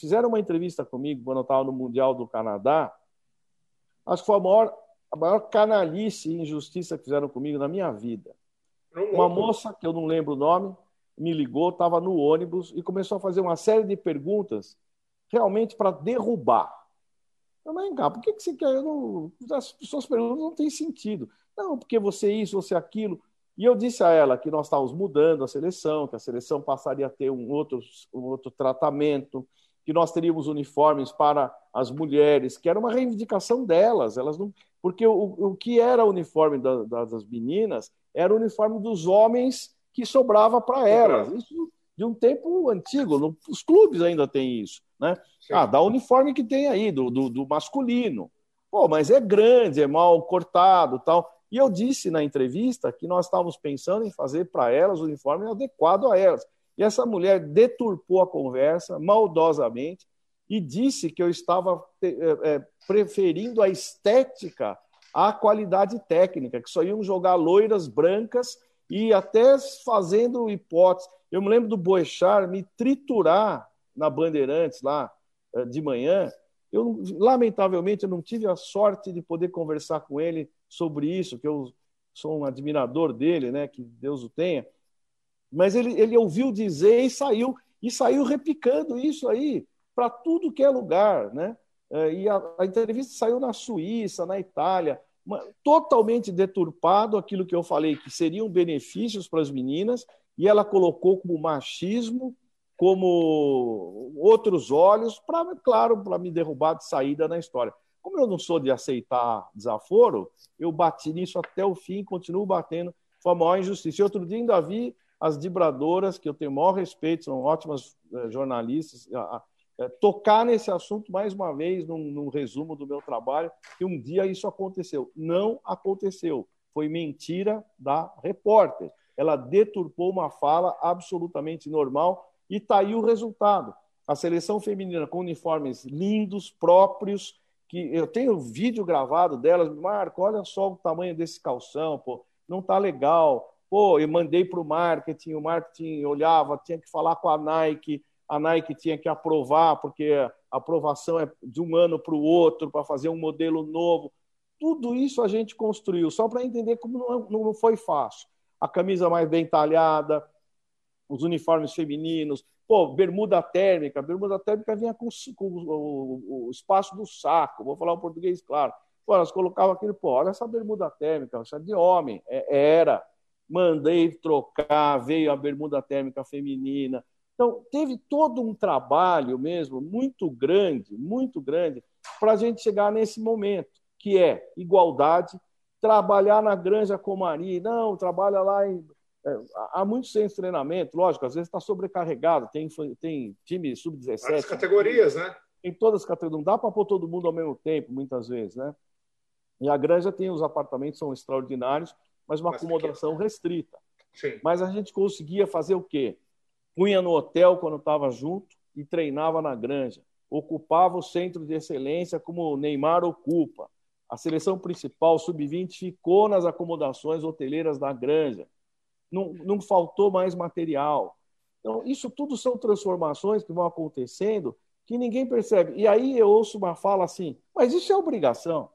fizeram uma entrevista comigo quando eu estava no Mundial do Canadá. Acho que foi a maior, a maior canalice e injustiça que fizeram comigo na minha vida. Uma moça, que eu não lembro o nome, me ligou, estava no ônibus e começou a fazer uma série de perguntas realmente para derrubar. Eu, mas, cá, por que, que você quer? Não, as suas perguntas não têm sentido. Não, porque você isso, você aquilo. E eu disse a ela que nós estávamos mudando a seleção, que a seleção passaria a ter um outro, um outro tratamento, que nós teríamos uniformes para as mulheres, que era uma reivindicação delas. Elas não, porque o, o que era o uniforme da, das meninas era o uniforme dos homens que sobrava para elas. Isso de um tempo antigo. os clubes ainda têm isso. Né? Ah, dá o uniforme que tem aí, do, do, do, masculino. Pô, mas é grande, é mal cortado tal. E eu disse na entrevista que nós estávamos pensando em fazer para elas o uniforme adequado a elas. E essa mulher deturpou a conversa maldosamente e disse que eu estava é, preferindo a estética à qualidade técnica, que só iam jogar loiras brancas e até fazendo hipóteses. Eu me lembro do Boechat me triturar na Bandeirantes lá é, de manhã. Eu, lamentavelmente, eu não tive a sorte de poder conversar com ele sobre isso, que eu sou um admirador dele, né? Que Deus o tenha. Mas ele, ele ouviu dizer e saiu e saiu repicando isso aí para tudo que é lugar, né? É, e a, a, entrevista saiu na Suíça, na Itália, totalmente deturpado aquilo que eu falei que seriam benefícios para as meninas e ela colocou como machismo, como outros olhos, para claro, para me derrubar de saída na história. Como eu não sou de aceitar desaforo, eu bati nisso até o fim, continuo batendo, foi a maior injustiça. E outro dia ainda vi as vibradoras, que eu tenho o maior respeito, são ótimas eh, jornalistas, tocar nesse assunto mais uma vez, num, num, resumo do meu trabalho, que um dia isso aconteceu. Não aconteceu. Foi mentira da repórter. Ela deturpou uma fala absolutamente normal e está aí o resultado. A seleção feminina com uniformes lindos, próprios, que eu tenho vídeo gravado delas, Marco, olha só o tamanho desse calção, pô, não tá legal. Pô, eu mandei para o marketing, o marketing olhava, tinha que falar com a Nike, a Nike tinha que aprovar, porque a aprovação é de um ano para o outro, para fazer um modelo novo. Tudo isso a gente construiu, só para entender como não, não foi fácil. A camisa mais bem talhada, os uniformes femininos, pô, bermuda térmica. Bermuda térmica vinha com, com o, o, o, espaço do saco, vou falar o português claro. Pô, elas colocavam aquele, pô, olha essa bermuda térmica, isso é de homem. É, era. Mandei trocar, veio a bermuda térmica feminina, então, teve todo um trabalho mesmo muito grande, muito grande, para a gente chegar nesse momento, que é igualdade, trabalhar na Granja Comari, não, trabalha lá em. É, há muitos sem treinamento, lógico, às vezes está sobrecarregado, tem, tem time sub-17. As categorias, né? Em todas as categorias, não dá para pôr todo mundo ao mesmo tempo, muitas vezes, né? E a Granja tem os apartamentos, são extraordinários, mas uma acomodação restrita. Sim. Mas a gente conseguia fazer o quê? Punha no hotel quando estava junto e treinava na granja. Ocupava o centro de excelência como o Neymar ocupa. A seleção principal, sub-20, ficou nas acomodações hoteleiras da granja. Não, não faltou mais material. Então, isso tudo são transformações que vão acontecendo que ninguém percebe. E aí eu ouço uma fala assim: mas isso é obrigação?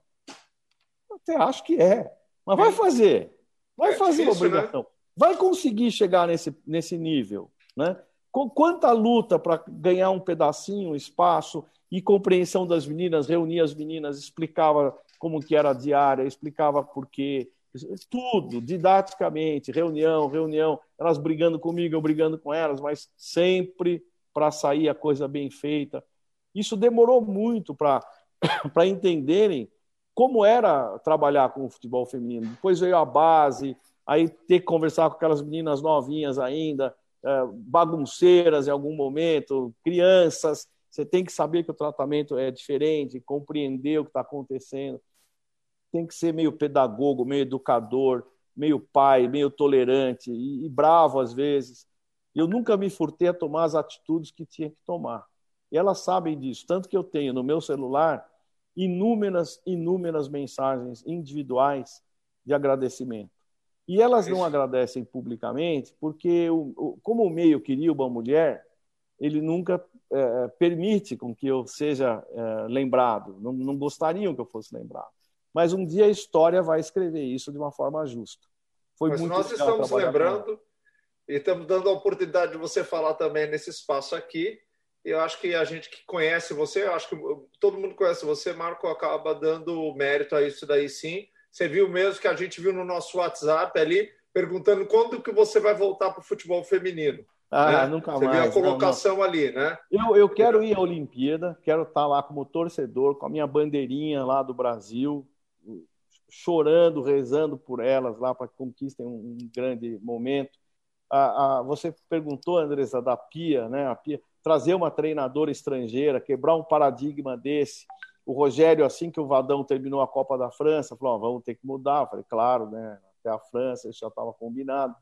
Eu até acho que é. Mas vai fazer. Vai é fazer difícil, obrigação. Né? Vai conseguir chegar nesse, nesse nível. Né? Quanta luta para ganhar um pedacinho, um espaço e compreensão das meninas, reunia as meninas, explicava como que era a diária, explicava por quê, tudo, didaticamente, reunião, reunião, elas brigando comigo, eu brigando com elas, mas sempre para sair a coisa bem feita. Isso demorou muito para entenderem como era trabalhar com o futebol feminino. Depois veio a base, aí ter que conversar com aquelas meninas novinhas ainda, bagunceiras em algum momento, crianças. Você tem que saber que o tratamento é diferente, compreender o que está acontecendo. Tem que ser meio pedagogo, meio educador, meio pai, meio tolerante e, e bravo às vezes. Eu nunca me furtei a tomar as atitudes que tinha que tomar. E elas sabem disso, tanto que eu tenho no meu celular inúmeras, inúmeras mensagens individuais de agradecimento. E elas não agradecem publicamente porque, o, como o meio queria uma mulher, ele nunca é, permite com que eu seja é, lembrado. Não, não gostariam que eu fosse lembrado. Mas um dia a história vai escrever isso de uma forma justa. Foi Mas muito nós estamos lembrando e estamos dando a oportunidade de você falar também nesse espaço aqui. Eu acho que a gente que conhece você, eu acho que todo mundo conhece você, Marco, acaba dando mérito a isso daí sim você viu mesmo que a gente viu no nosso WhatsApp ali, perguntando quando que você vai voltar para o futebol feminino. Ah, né? nunca você mais. Você viu a colocação não, não. ali, né? Eu, eu quero ir à Olimpíada, quero estar lá como torcedor, com a minha bandeirinha lá do Brasil, chorando, rezando por elas lá para que conquistem um, grande momento. Ah, ah, você perguntou, Andressa, da Pia, né? A Pia, trazer uma treinadora estrangeira, quebrar um paradigma desse. O Rogério, assim que o Vadão terminou a Copa da França, falou: vamos ter que mudar. Eu falei, claro, né? Até a França, isso já estava combinado.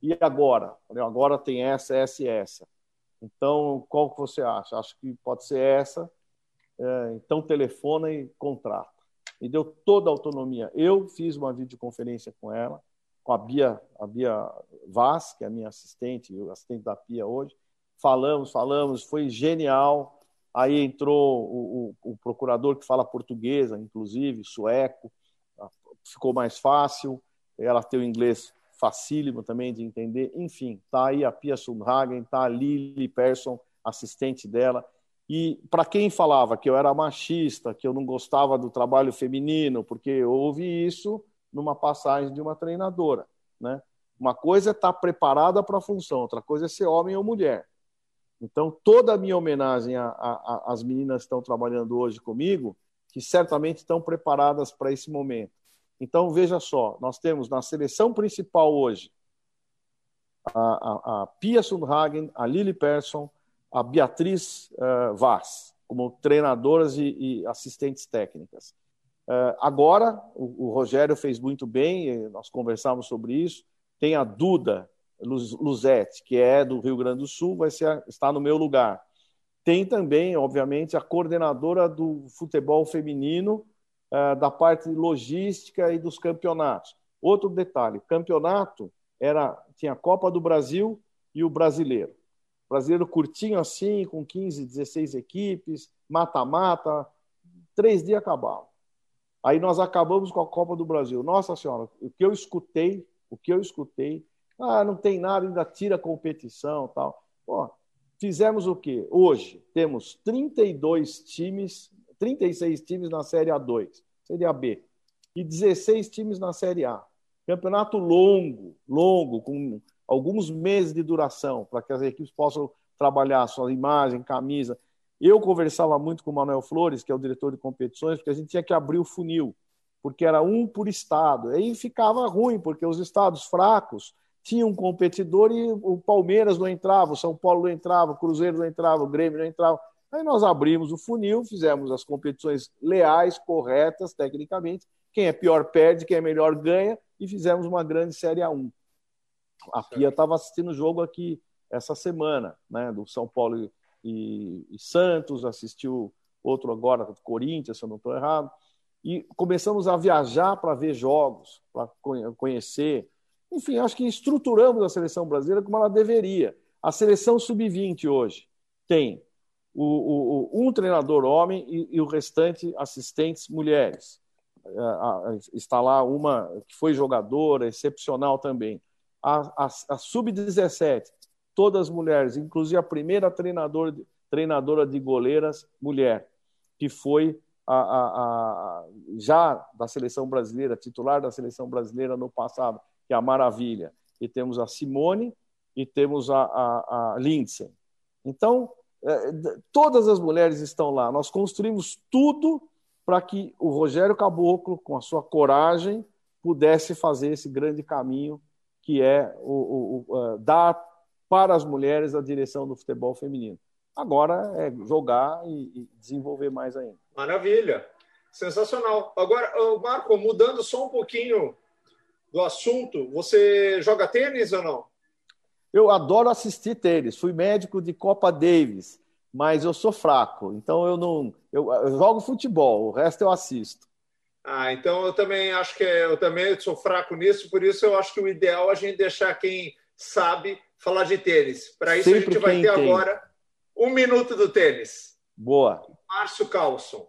E agora? Falei, agora tem essa, essa e essa. Então, qual que você acha? Acho que pode ser essa. é, então telefona e contrata. E deu toda a autonomia. Eu fiz uma videoconferência com ela, com a Bia, a Bia Vaz, que é a minha assistente, assistente da Pia hoje. Falamos, falamos, foi genial. Aí entrou o, o, o procurador que fala portuguesa, inclusive, sueco, ficou mais fácil. Ela tem o inglês facílimo também de entender. Enfim, tá aí a Pia Sundhagen, tá a Lily Persson, assistente dela. E para quem falava que eu era machista, que eu não gostava do trabalho feminino, porque eu ouvi isso numa passagem de uma treinadora, né? Uma coisa é estar tá preparada para a função, outra coisa é ser homem ou mulher. Então, toda a minha homenagem às meninas que estão trabalhando hoje comigo, que certamente estão preparadas para esse momento. Então, veja só, nós temos na seleção principal hoje a, a, a Pia Sundhagen, a Lili Persson, a Beatriz uh, Vaz, como treinadoras e, e assistentes técnicas. Uh, agora, o, o, Rogério fez muito bem, nós conversamos sobre isso. Tem a Duda Luzete, que é do Rio Grande do Sul, vai ser, está no meu lugar. Tem também, obviamente, a coordenadora do futebol feminino, uh, da parte logística e dos campeonatos. Outro detalhe: campeonato era tinha a Copa do Brasil e o Brasileiro. Brasileiro curtinho assim, com 15, 16 equipes, mata-mata, três dias acabavam. Aí nós acabamos com a Copa do Brasil. Nossa Senhora, o que eu escutei, o que eu escutei, ah, não tem nada, ainda tira competição tal. Pô, fizemos o quê? Hoje temos 32 times, 36 times na Série A2, Série AB, e 16 times na Série A. Campeonato longo, longo, com alguns meses de duração, para que as equipes possam trabalhar sua imagem, camisa. Eu conversava muito com o Manuel Flores, que é o diretor de competições, porque a gente tinha que abrir o funil, porque era um por estado. Aí ficava ruim, porque os estados fracos tinham um competidor e o Palmeiras não entrava, o São Paulo não entrava, o Cruzeiro não entrava, o Grêmio não entrava. Aí nós abrimos o funil, fizemos as competições leais, corretas, tecnicamente. Quem é pior perde, quem é melhor ganha, e fizemos uma grande Série A1. A Pia estava assistindo o jogo aqui essa semana, né, do São Paulo e, e Santos, assistiu outro agora do Corinthians, se eu não estou errado. E começamos a viajar para ver jogos, para conhecer. Enfim, acho que estruturamos a seleção brasileira como ela deveria. A seleção sub-20 hoje tem o, o, um treinador homem e, e, o restante assistentes mulheres. Está lá uma que foi jogadora, excepcional também a, a, a sub-17, todas mulheres, inclusive a primeira treinador, treinadora de goleiras mulher, que foi a, a, a, já da seleção brasileira, titular da seleção brasileira no passado, que é a Maravilha. E temos a Simone e temos a, a, a Lindsay. Então, é, todas as mulheres estão lá. Nós construímos tudo para que o Rogério Caboclo, com a sua coragem, pudesse fazer esse grande caminho que é o, o, o uh, dar para as mulheres a direção do futebol feminino. Agora é jogar e, e desenvolver mais ainda. Maravilha, sensacional. Agora, Marco, mudando só um pouquinho do assunto, você joga tênis ou não? Eu adoro assistir tênis. Fui médico de Copa Davis, mas eu sou fraco. Então eu não. Eu, eu jogo futebol, o resto eu assisto. Ah, então eu também acho que é, eu também sou fraco nisso, por isso eu acho que o ideal é a gente deixar quem sabe falar de tênis. Para isso Sempre a gente vai ter tem. agora um minuto do tênis. Boa. Márcio Carlson.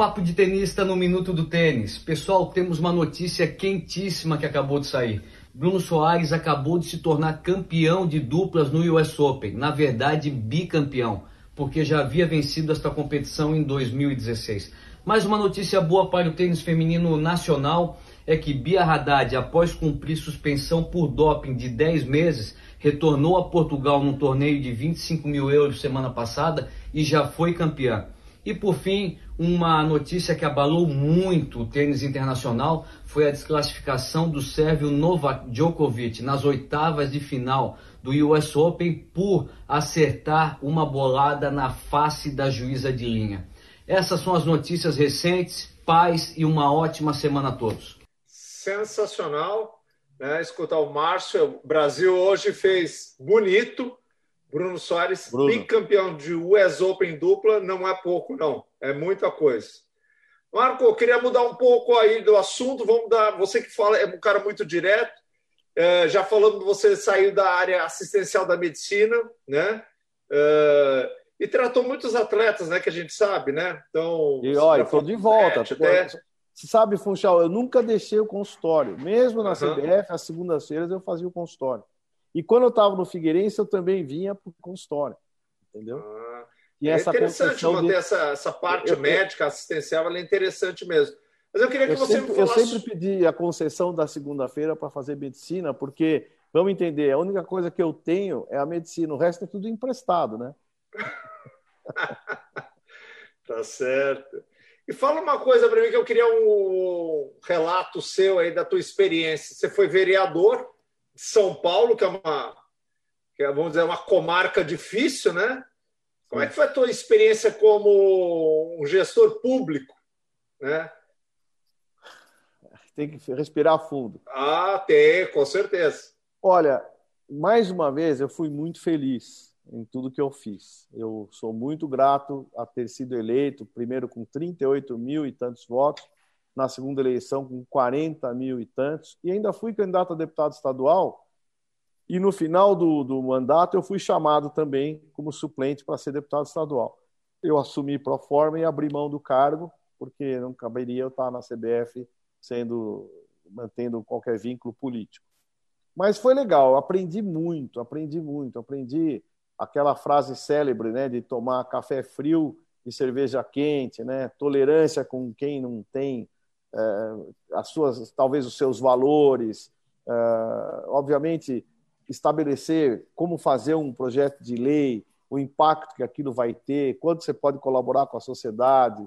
Papo de tenista no Minuto do Tênis. Pessoal, temos uma notícia quentíssima que acabou de sair. Bruno Soares acabou de se tornar campeão de duplas no US Open. Na verdade, bicampeão, porque já havia vencido esta competição em 2016. Mais uma notícia boa para o tênis feminino nacional é que Bia Haddad, após cumprir suspensão por doping de 10 meses, retornou a Portugal num torneio de 25 mil euros semana passada e já foi campeã. E por fim, uma notícia que abalou muito o tênis internacional foi a desclassificação do sérvio Novak Djokovic nas oitavas de final do US Open por acertar uma bolada na face da juíza de linha. Essas são as notícias recentes. Paz e uma ótima semana a todos. Sensacional né? escutar o Márcio. O Brasil hoje fez bonito, Bruno Soares, Bruno. bicampeão de US Open dupla, não é pouco, não. É muita coisa. Marco, eu queria mudar um pouco aí do assunto. Vamos dar. Você que fala, é um cara muito direto. É, já falando, você saiu da área assistencial da medicina, né? É, e tratou muitos atletas, né? Que a gente sabe, né? Então. E olha, estou de volta. Até... Você sabe, Funchal, eu nunca deixei o consultório. Mesmo na uhum. CBF, às segundas-feiras eu fazia o consultório. E quando eu estava no Figueirense, eu também vinha para o consultório. Entendeu? Ah, e é interessante manter de... essa, essa parte eu, médica, assistencial, ela é interessante mesmo. Mas eu queria que eu você sempre, me falasse... Eu sempre pedi a concessão da segunda-feira para fazer medicina, porque, vamos entender, a única coisa que eu tenho é a medicina, o resto é tudo emprestado, né? tá certo. E fala uma coisa para mim que eu queria um relato seu aí da tua experiência. Você foi vereador de São Paulo, que é uma, que é, vamos dizer, uma comarca difícil, né? Como é que foi a tua experiência como um gestor público, né? Tem que respirar fundo. Ah, tem, com certeza. Olha, mais uma vez eu fui muito feliz em tudo que eu fiz. Eu sou muito grato a ter sido eleito, primeiro com 38 mil e tantos votos, na segunda eleição com 40 mil e tantos, e ainda fui candidato a deputado estadual. E no final do, do mandato eu fui chamado também como suplente para ser deputado estadual. Eu assumi pro forma e abri mão do cargo, porque não caberia eu estar na CBF sendo mantendo qualquer vínculo político. Mas foi legal, aprendi muito, aprendi muito, aprendi aquela frase célebre, né, de tomar café frio e cerveja quente, né, tolerância com quem não tem é, as suas, talvez os seus valores, é, obviamente estabelecer como fazer um projeto de lei, o impacto que aquilo vai ter, quanto você pode colaborar com a sociedade.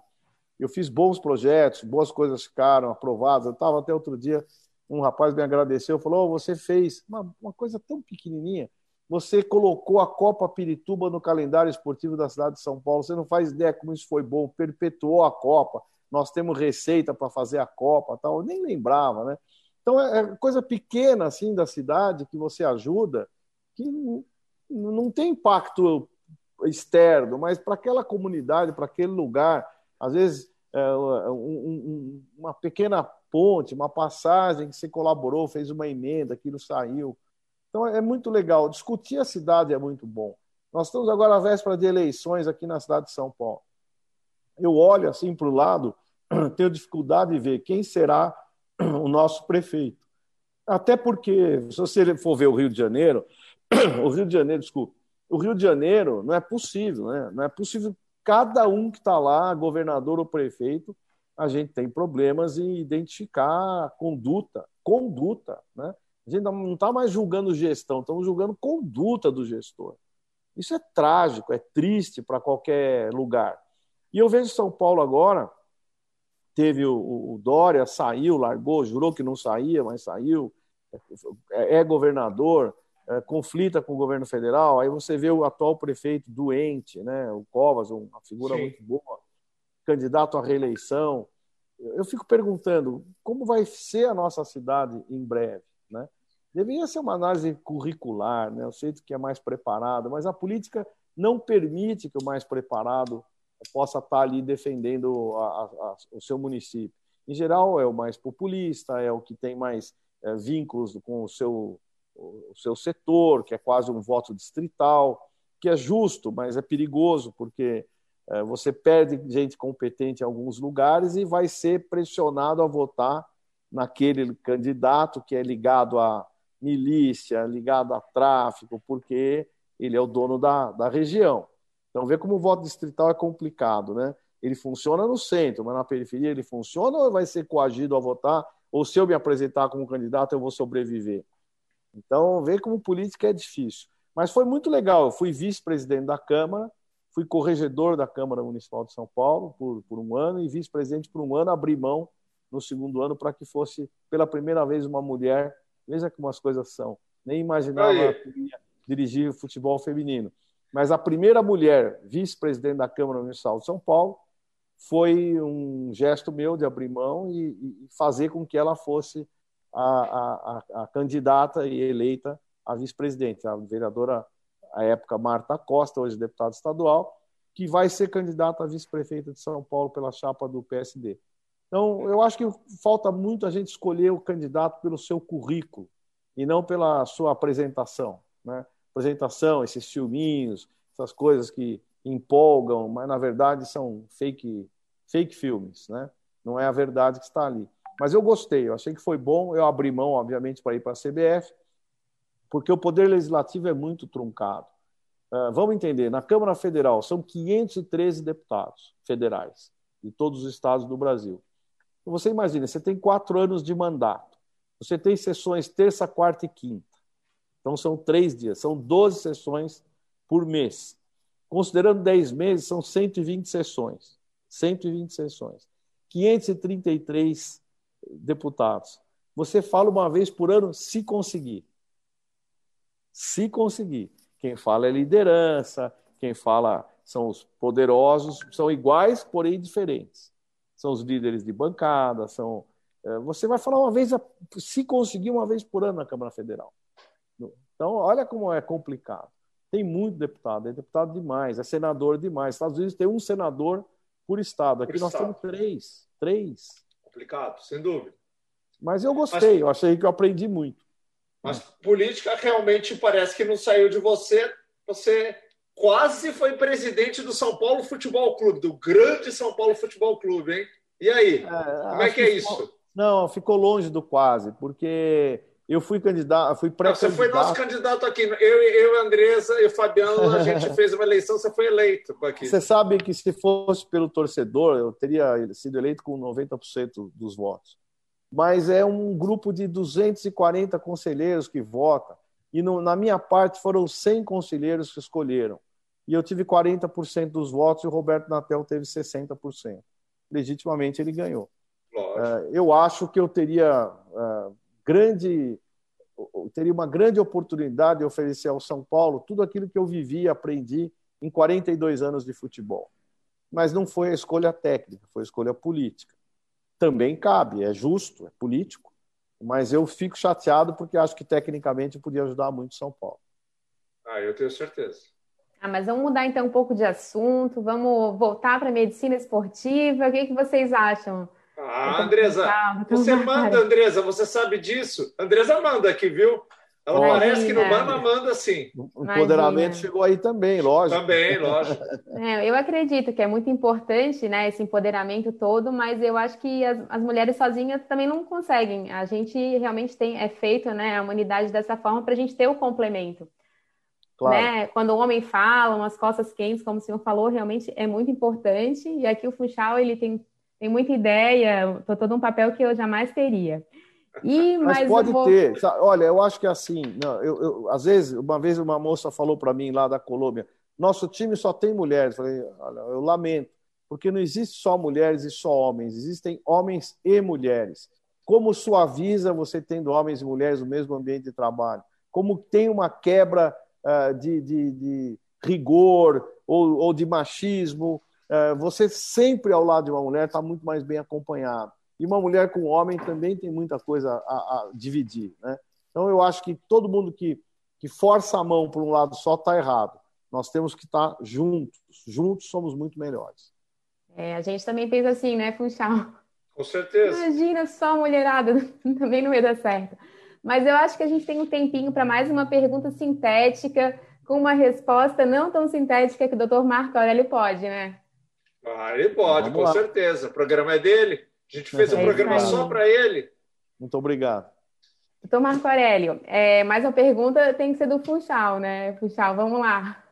Eu fiz bons projetos, boas coisas ficaram aprovadas. Eu estava até outro dia, um rapaz me agradeceu, falou: oh, você fez uma, uma coisa tão pequenininha você colocou a Copa Pirituba no calendário esportivo da cidade de São Paulo. Você não faz ideia como isso foi bom, perpetuou a Copa. Nós temos receita para fazer a Copa, tal. Eu nem lembrava, né? Então é, é coisa pequena assim da cidade que você ajuda, que não tem impacto externo, mas para aquela comunidade, para aquele lugar, às vezes é, um, uma pequena ponte, uma passagem que você colaborou, fez uma emenda, aquilo saiu. Então é muito legal. Discutir a cidade é muito bom. Nós estamos agora à véspera de eleições aqui na cidade de São Paulo. Eu olho assim para o lado, tenho dificuldade de ver quem será o nosso prefeito. Até porque, se você for ver o Rio de Janeiro, o Rio de Janeiro, desculpa, o Rio de Janeiro não é possível, né? Não é possível cada um que está lá, governador ou prefeito, a gente tem problemas em identificar conduta, conduta, né? A gente não está mais julgando gestão, estamos julgando conduta do gestor. Isso é trágico, é triste para qualquer lugar. E eu vejo São Paulo agora, teve o, o, Dória, saiu, largou, jurou que não saía, mas saiu, é, é governador, é, conflita com o governo federal, aí você vê o atual prefeito doente, né, o Covas, uma figura Sim. muito boa, candidato à reeleição. Eu fico perguntando como vai ser a nossa cidade em breve. Né? Deveria ser uma análise curricular, né? eu sei que é mais preparado, mas a política não permite que o mais preparado possa estar ali defendendo a, a, o seu município. Em geral, é o mais populista, é o que tem mais é, vínculos com o seu, o seu setor, que é quase um voto distrital, que é justo, mas é perigoso, porque é, você perde gente competente em alguns lugares e vai ser pressionado a votar naquele candidato que é ligado à milícia, ligado a tráfico, porque ele é o dono da, da região. Então, vê como o voto distrital é complicado, né? Ele funciona no centro, mas na periferia ele funciona ou vai ser coagido a votar? Ou se eu me apresentar como candidato, eu vou sobreviver? Então, vê como política é difícil. Mas foi muito legal. Eu fui vice-presidente da Câmara, fui corregedor da Câmara Municipal de São Paulo por, por um ano e vice-presidente por um ano, abri mão no segundo ano para que fosse pela primeira vez uma mulher. Veja como as coisas são. Nem imaginava dirigir futebol feminino. Mas a primeira mulher vice-presidente da Câmara Municipal de São Paulo foi um gesto meu de abrir mão e, e fazer com que ela fosse a, a, a, candidata e eleita a vice-presidente, a vereadora à época Marta Costa, hoje deputada estadual, que vai ser candidata a vice-prefeita de São Paulo pela chapa do PSD. Então, eu acho que falta muito a gente escolher o candidato pelo seu currículo e não pela sua apresentação. Né? Apresentação, esses filminhos, essas coisas que empolgam, mas na verdade são fake, fake filmes. Né? Não é a verdade que está ali. Mas eu gostei, eu achei que foi bom. Eu abri mão, obviamente, para ir para a CBF, porque o poder legislativo é muito truncado. Uh, vamos entender, na Câmara Federal são 513 deputados federais de todos os estados do Brasil. Então, você imagina, você tem quatro anos de mandato, você tem sessões terça, quarta e quinta. Então são três dias, são 12 sessões por mês. Considerando 10 meses, são 120 sessões. 120 sessões. 533 deputados. Você fala uma vez por ano, se conseguir. Se conseguir. Quem fala é liderança, quem fala são os poderosos, são iguais, porém diferentes. São os líderes de bancada, são. É, você vai falar uma vez, se conseguir uma vez por ano na Câmara Federal. Então, olha como é complicado. Tem muito deputado, é deputado demais, é senador demais. Estados Unidos tem um senador por estado. Aqui por nós estado. temos três. Três. Complicado, sem dúvida. Mas eu gostei, mas, eu achei que eu aprendi muito. Mas política realmente parece que não saiu de você. Você quase foi presidente do São Paulo Futebol Clube, do grande São Paulo Futebol Clube, hein? E aí? É, Como é que é isso? Ficou, não, ficou longe do quase, porque eu fui candidato, fui pré-candidato. Você foi nosso candidato aqui. Eu, eu Andresa e o Fabiano, a gente fez uma eleição, você foi eleito aqui. Você sabe que se fosse pelo torcedor, eu teria sido eleito com 90% dos votos mas é um grupo de 240 conselheiros que vota. E no, na minha parte foram 100 conselheiros que escolheram. E eu tive 40% dos votos e o Roberto Natel teve 60%. Legitimamente ele ganhou. Uh, eu acho que eu teria uh, grande teria uma grande oportunidade de oferecer ao São Paulo tudo aquilo que eu vivi e aprendi em 42 anos de futebol. Mas não foi a escolha técnica, foi a escolha política também cabe, é justo, é político, mas eu fico chateado porque acho que tecnicamente podia ajudar muito São Paulo. Ah, eu tenho certeza. Ah, mas vamos mudar então um pouco de assunto, vamos voltar para a medicina esportiva. O que, que vocês acham? Ah, Andresa, você manda, Andresa, você sabe disso? Andresa manda aqui, viu? Ela Imagina. parece que no Manda Manda sim. O empoderamento Imagina. chegou aí também, lógico. Também, lógico. É, eu acredito que é muito importante né, esse empoderamento todo, mas eu acho que as, as, mulheres sozinhas também não conseguem. A gente realmente tem, é feito né, a humanidade dessa forma para a gente ter o complemento. Claro. Né? Quando o homem fala, umas costas quentes, como o senhor falou, realmente é muito importante. E aqui o Funchal ele tem, tem muita ideia, todo um papel que eu jamais teria. E, mas, mas pode vou... ter. Olha, eu acho que é assim. Não, eu, eu, às vezes, uma vez uma moça falou para mim lá da Colômbia: nosso time só tem mulheres. Eu falei, olha, eu lamento, porque não existe só mulheres e só homens, existem homens e mulheres. Como suaviza você tendo homens e mulheres no mesmo ambiente de trabalho? Como tem uma quebra uh, de, de, de, rigor ou, ou de machismo? Uh, você sempre ao lado de uma mulher está muito mais bem acompanhado. E uma mulher com um homem também tem muita coisa a, a dividir. Né? Então, eu acho que todo mundo que, que força a mão para um lado só está errado. Nós temos que estar tá juntos. Juntos somos muito melhores. É, a gente também pensa assim, né, Funchal? Com certeza. Imagina só mulherada, também não ia dar certo. Mas eu acho que a gente tem um tempinho para mais uma pergunta sintética, com uma resposta não tão sintética que o doutor Marco Aurélio pode, né? Ah, ele pode, Vamos com lá. certeza. O programa é dele. A gente fez um é programa só para ele. Muito obrigado. Doutor Marco Aurélio, é, mais uma pergunta tem que ser do Funchal, né? Funchal, vamos lá.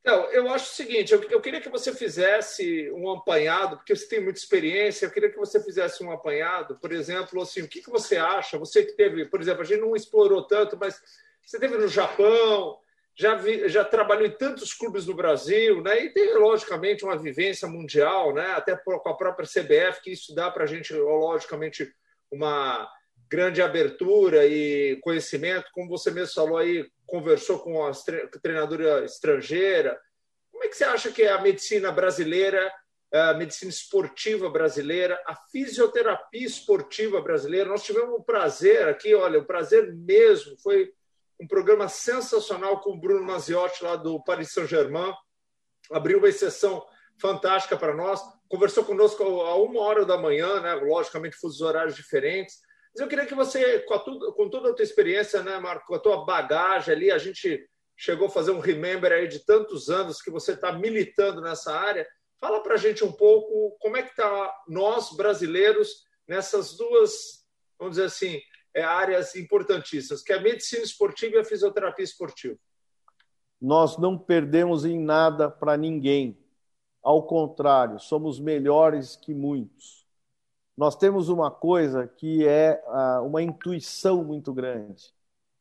Então, eu acho o seguinte, eu, eu, queria que você fizesse um apanhado, porque você tem muita experiência, eu queria que você fizesse um apanhado, por exemplo, assim, o que, que você acha, você que teve, por exemplo, a gente não explorou tanto, mas você teve no Japão, já, vi, já trabalhou em tantos clubes no Brasil, né? E tem, logicamente, uma vivência mundial, né? Até com a própria CBF, que isso dá para a gente, logicamente, uma grande abertura e conhecimento. Como você mesmo falou aí, conversou com a treinadora estrangeira. Como é que você acha que é a medicina brasileira, a medicina esportiva brasileira, a fisioterapia esportiva brasileira? Nós tivemos o prazer aqui, olha, o prazer mesmo foi um programa sensacional com o Bruno Maziotti, lá do Paris Saint-Germain. Abriu uma exceção fantástica para nós. Conversou conosco a uma hora da manhã, né? logicamente, fusos horários diferentes. Mas eu queria que você, com, a, com toda a tua experiência, né, Marco, com a tua bagagem ali, a gente chegou a fazer um remember aí de tantos anos que você está militando nessa área. Fala para a gente um pouco como é que está nós, brasileiros, nessas duas, vamos dizer assim, é, áreas importantíssimas, que é a medicina esportiva e a fisioterapia esportiva. Nós não perdemos em nada para ninguém. Ao contrário, somos melhores que muitos. Nós temos uma coisa que é ah, uma intuição muito grande,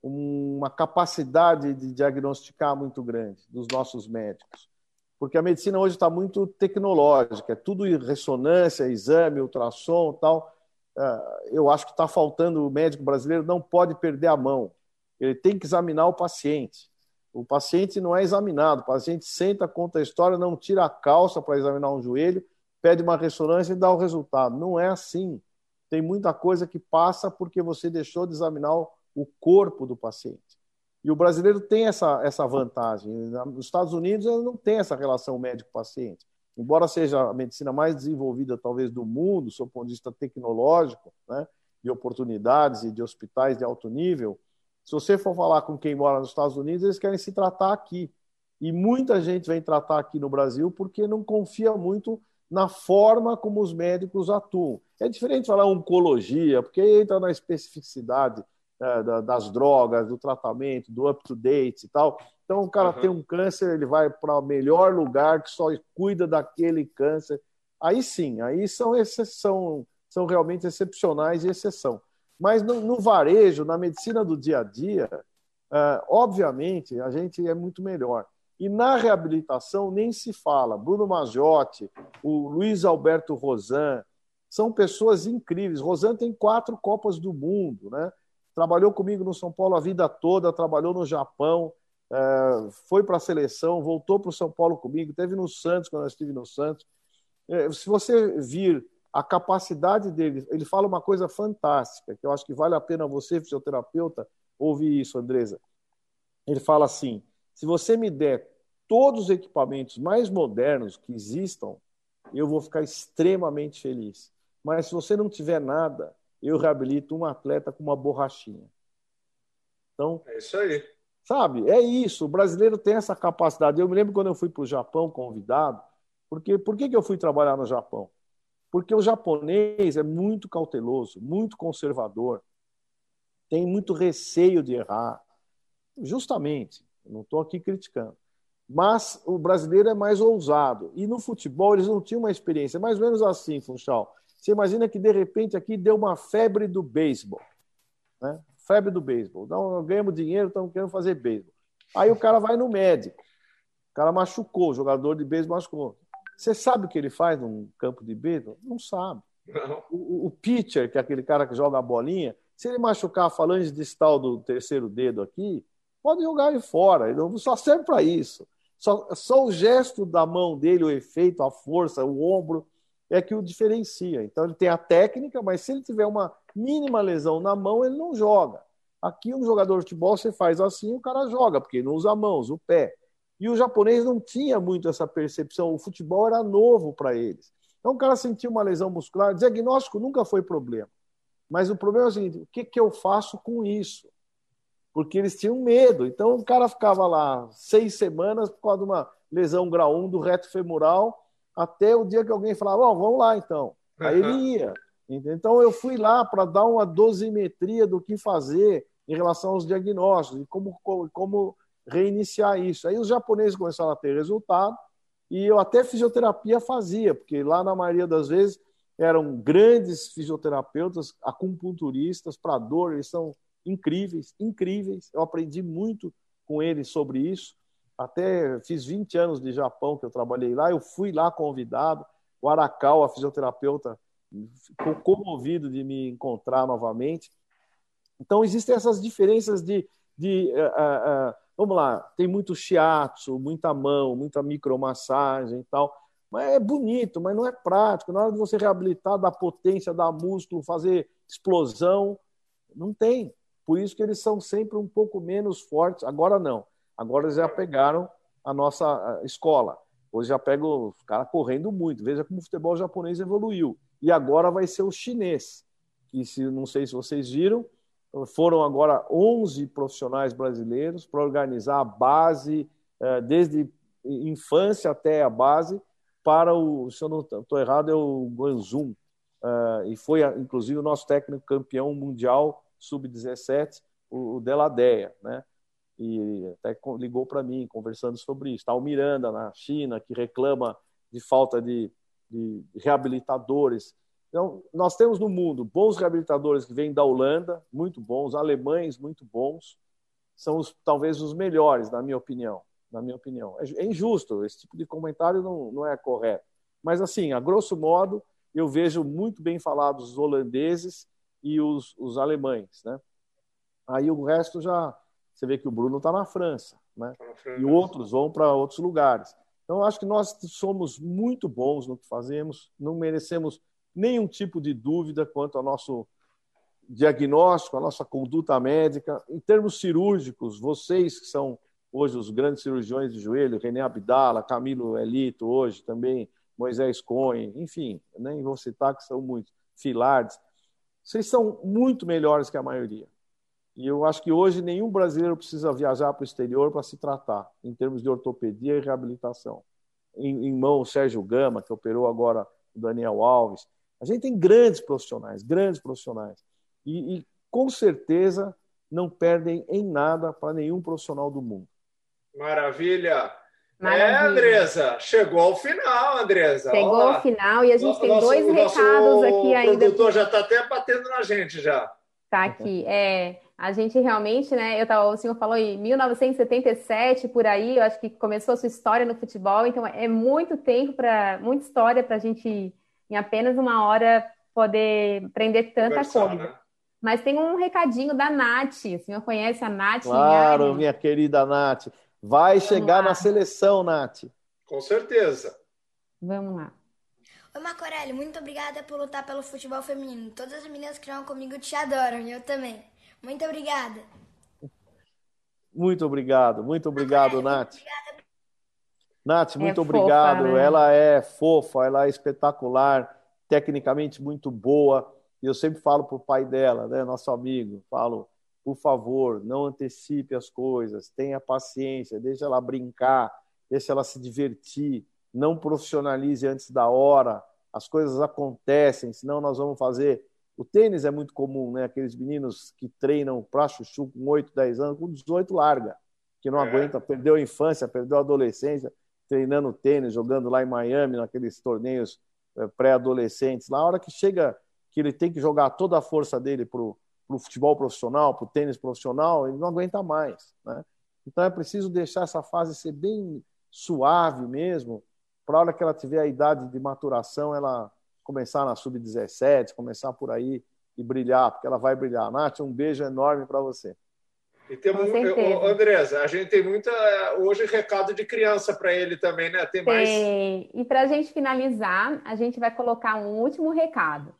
uma capacidade de diagnosticar muito grande dos nossos médicos. Porque a medicina hoje está muito tecnológica, é tudo ressonância, exame, ultrassom tal. Ah, eu acho que está faltando, o médico brasileiro não pode perder a mão. Ele tem que examinar o paciente. O paciente não é examinado, o paciente senta, conta a história, não tira a calça para examinar um joelho, pede uma ressonância e dá o resultado. Não é assim. Tem muita coisa que passa porque você deixou de examinar o corpo do paciente. E o brasileiro tem essa, essa vantagem. Nos Estados Unidos, não tem essa relação médico-paciente embora seja a medicina mais desenvolvida, talvez, do mundo, do ponto de vista tecnológico, né, de oportunidades e de hospitais de alto nível, se você for falar com quem mora nos Estados Unidos, eles querem se tratar aqui. E muita gente vem tratar aqui no Brasil porque não confia muito na forma como os médicos atuam. É diferente falar oncologia, porque entra na especificidade é, das drogas, do tratamento, do up-to-date e tal. Então, o cara uhum. tem um câncer, ele vai para o melhor lugar que só cuida daquele câncer. Aí sim, aí são exceção, são realmente excepcionais e exceção. Mas no, no varejo, na medicina do dia a dia, uh, obviamente, a gente é muito melhor. E na reabilitação nem se fala. Bruno Magiotti, o Luiz Alberto Rosan, são pessoas incríveis. Rosan tem quatro Copas do Mundo, né? Trabalhou comigo no São Paulo a vida toda, trabalhou no Japão, foi para a seleção, voltou para o São Paulo comigo, teve no Santos quando eu estive no Santos. É, se você vir a capacidade dele, ele fala uma coisa fantástica, que eu acho que vale a pena você, fisioterapeuta, ouvir isso, Andresa. Ele fala assim: se você me der todos os equipamentos mais modernos que existam, eu vou ficar extremamente feliz. Mas se você não tiver nada, eu reabilito um atleta com uma borrachinha. Então, é isso aí. Sabe? É isso. O brasileiro tem essa capacidade. Eu me lembro quando eu fui para o Japão convidado. Porque, por que, que eu fui trabalhar no Japão? Porque o japonês é muito cauteloso, muito conservador, tem muito receio de errar. Justamente, não estou aqui criticando. Mas o brasileiro é mais ousado. E no futebol eles não tinham uma experiência. Mais ou menos assim, Funchal. Você imagina que de repente aqui deu uma febre do beisebol. Né? Febre do beisebol. Não, ganhamos dinheiro, estamos querendo fazer beisebol. Aí o cara vai no médico. O cara machucou, o jogador de beisebol machucou. Você sabe o que ele faz num campo de beisebol? Não sabe. O, o, pitcher, que é aquele cara que joga a bolinha, se ele machucar a falange distal do terceiro dedo aqui, pode jogar ele fora. Ele só serve para isso. Só, só o gesto da mão dele, o efeito, a força, o ombro, é que o diferencia. Então ele tem a técnica, mas se ele tiver uma mínima lesão na mão, ele não joga. Aqui, um jogador de futebol, você faz assim, o cara joga, porque não usa a mão, usa o pé. E o japonês não tinha muito essa percepção, o futebol era novo para eles. Então, o cara sentiu uma lesão muscular, diagnóstico nunca foi problema. Mas o problema é o seguinte: o que, que eu faço com isso? Porque eles tinham medo. Então, o cara ficava lá seis semanas por causa de uma lesão grau 1 do reto femoral, até o dia que alguém falava: Bom, vamos lá então. Aí ele ia. Então eu fui lá para dar uma dosimetria do que fazer em relação aos diagnósticos e como, como reiniciar isso. Aí os japoneses começaram a ter resultado e eu até fisioterapia fazia, porque lá na maioria das vezes eram grandes fisioterapeutas, acupunturistas para dor, eles são incríveis, incríveis. Eu aprendi muito com eles sobre isso. Até fiz 20 anos de Japão que eu trabalhei lá, eu fui lá convidado. O Arakawa, a fisioterapeuta, ficou comovido de me encontrar novamente. Então, existem essas diferenças de. de uh, uh, vamos lá, tem muito shiatsu, muita mão, muita micromassagem e tal. Mas é bonito, mas não é prático. Na hora de você reabilitar, dar potência, dar músculo, fazer explosão, não tem. Por isso que eles são sempre um pouco menos fortes. Agora não. Agora eles já pegaram a nossa escola. Hoje já pegam os caras correndo muito. Veja como o futebol japonês evoluiu. E agora vai ser o chinês, que se, não sei se vocês viram, foram agora 11 profissionais brasileiros para organizar a base, eh, desde infância até a base, para o, se eu não estou errado, é o Guangzhou. Eh, e foi, inclusive, o nosso técnico campeão mundial sub-17, o Deladeia, né? E até ligou para mim conversando sobre isso. Está o Miranda na China, que reclama de falta de, de reabilitadores então, nós temos no mundo bons reabilitadores que vêm da Holanda, muito bons, alemães muito bons, são os, talvez os melhores, na minha opinião. Na minha opinião. É, é injusto, esse tipo de comentário não, não é correto. Mas, assim, a grosso modo, eu vejo muito bem falados os holandeses e os, os alemães. Né? Aí o resto já. Você vê que o Bruno está na França, né? Tá e outros vão para outros lugares. Então, acho que nós somos muito bons no que fazemos, não merecemos nenhum tipo de dúvida quanto ao nosso diagnóstico, a nossa conduta médica. Em termos cirúrgicos, vocês que são hoje os grandes cirurgiões de joelho, René Abdala, Camilo Elito, hoje também, Moisés Cohen, enfim, nem vou citar que são muitos, Filardes, vocês são muito melhores que a maioria. E eu acho que hoje nenhum brasileiro precisa viajar para o exterior para se tratar, em termos de ortopedia e reabilitação. Em, em mão, o Sérgio Gama, que operou agora o Daniel Alves, a gente tem grandes profissionais, grandes profissionais. E, e com certeza não perdem em nada para nenhum profissional do mundo. Maravilha! Maravilha. É, Andresa, chegou ao final, Andresa. Chegou Olá. ao final e a gente tem dois recados aqui ainda. O produtor já está até batendo na gente já. Tá aqui. É, a gente realmente, né? Eu tava, o senhor falou em 1977 por aí, eu acho que começou a sua história no futebol, então é muito tempo para muita história para a gente em apenas uma hora poder aprender tanta Conversar, coisa. Né? Mas tem um recadinho da Nath. O senhor conhece a Nath? Claro, minha querida Nath. Vai Vamos chegar lá. na seleção, Nath. Com certeza. Vamos lá. Oi, Marco muito obrigada por lutar pelo futebol feminino. Todas as meninas que estão comigo te adoram, e eu também. Muito obrigada. Muito obrigado, muito obrigado, Nath. Obrigada Nath, muito é obrigado. Fofa, né? Ela é fofa, ela é espetacular, tecnicamente muito boa. E eu sempre falo para o pai dela, né, nosso amigo, falo, por favor, não antecipe as coisas, tenha paciência, deixa ela brincar, deixa ela se divertir, não profissionalize antes da hora, as coisas acontecem, senão nós vamos fazer. O tênis é muito comum, né? Aqueles meninos que treinam para chuchu com 8, 10 anos, com 18 larga, que não é. aguenta, perdeu a infância, perdeu a adolescência treinando tênis, jogando lá em Miami, naqueles torneios eh, pré-adolescentes. Na hora que chega que ele tem que jogar toda a força dele para o futebol profissional, para o tênis profissional, ele não aguenta mais. Né? Então é preciso deixar essa fase ser bem suave mesmo, para a hora que ela tiver a idade de maturação, ela começar na sub-17, começar por aí e brilhar, porque ela vai brilhar. Nath, um beijo enorme para você. E temos, Andresa, a gente tem muita hoje recado de criança para ele também, né? Tem, tem. mais. E para a gente finalizar, a gente vai colocar um último recado.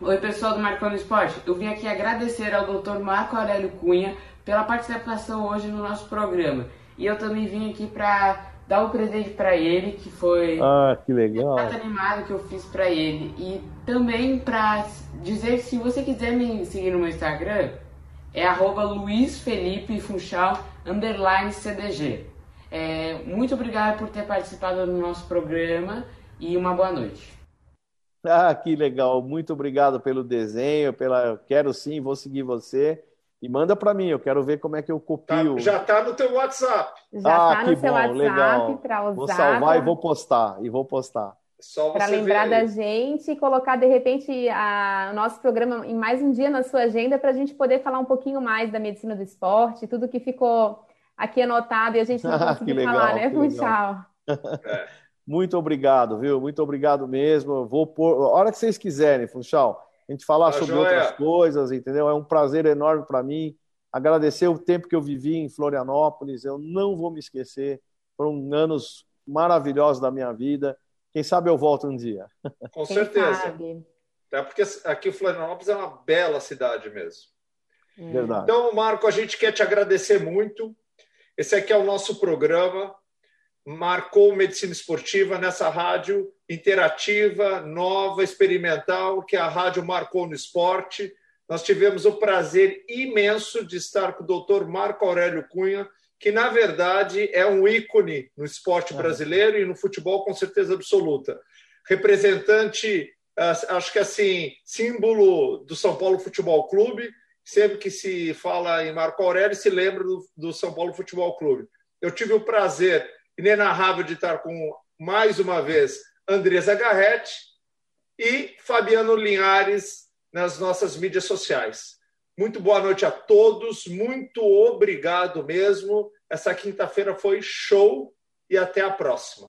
Oi, pessoal do Marconi Esporte. Eu vim aqui agradecer ao Dr. Marco Aurélio Cunha pela participação hoje no nosso programa. E eu também vim aqui para dar um presente para ele, que foi ah, que legal. um animado que eu fiz para ele. E também para dizer se você quiser me seguir no meu Instagram, é arroba CDG. É, muito obrigado por ter participado do nosso programa e uma boa noite. Ah, que legal. Muito obrigado pelo desenho, pela quero sim, vou seguir você. E manda para mim, eu quero ver como é que eu copio. Tá, já está no teu WhatsApp. Já está ah, no seu bom, WhatsApp para usar. Vou salvar e vou postar, e vou postar para lembrar da gente e colocar de repente a, o nosso programa em mais um dia na sua agenda para a gente poder falar um pouquinho mais da medicina do esporte, tudo que ficou aqui anotado e a gente não conseguiu legal, falar, né, Funchal? Muito obrigado, viu? Muito obrigado mesmo. Vou pôr, a hora que vocês quiserem, Funchal, a gente falar tá sobre joia. outras coisas, entendeu? É um prazer enorme para mim. Agradecer o tempo que eu vivi em Florianópolis, eu não vou me esquecer. Foram anos maravilhosos da minha vida. Quem sabe eu volto um dia. Com Quem certeza. Sabe? tá? porque aqui Florianópolis é uma bela cidade mesmo. Verdade. Então, Marco, a gente quer te agradecer muito. Esse aqui é o nosso programa. Marcou Medicina Esportiva nessa rádio interativa, nova, experimental, que a Rádio Marcou no Esporte. Nós tivemos o prazer imenso de estar com o doutor Marco Aurélio Cunha, que, na verdade, é um ícone no esporte brasileiro e no futebol, com certeza absoluta. Representante, acho que assim, símbolo do São Paulo Futebol Clube, sempre que se fala em Marco Aurélio, se lembra do, do São Paulo Futebol Clube. Eu tive o prazer inenarrável de estar com, mais uma vez, Andresa Garretti e Fabiano Linhares nas nossas mídias sociais. Muito boa noite a todos, muito obrigado mesmo. Essa quinta-feira foi show e até a próxima.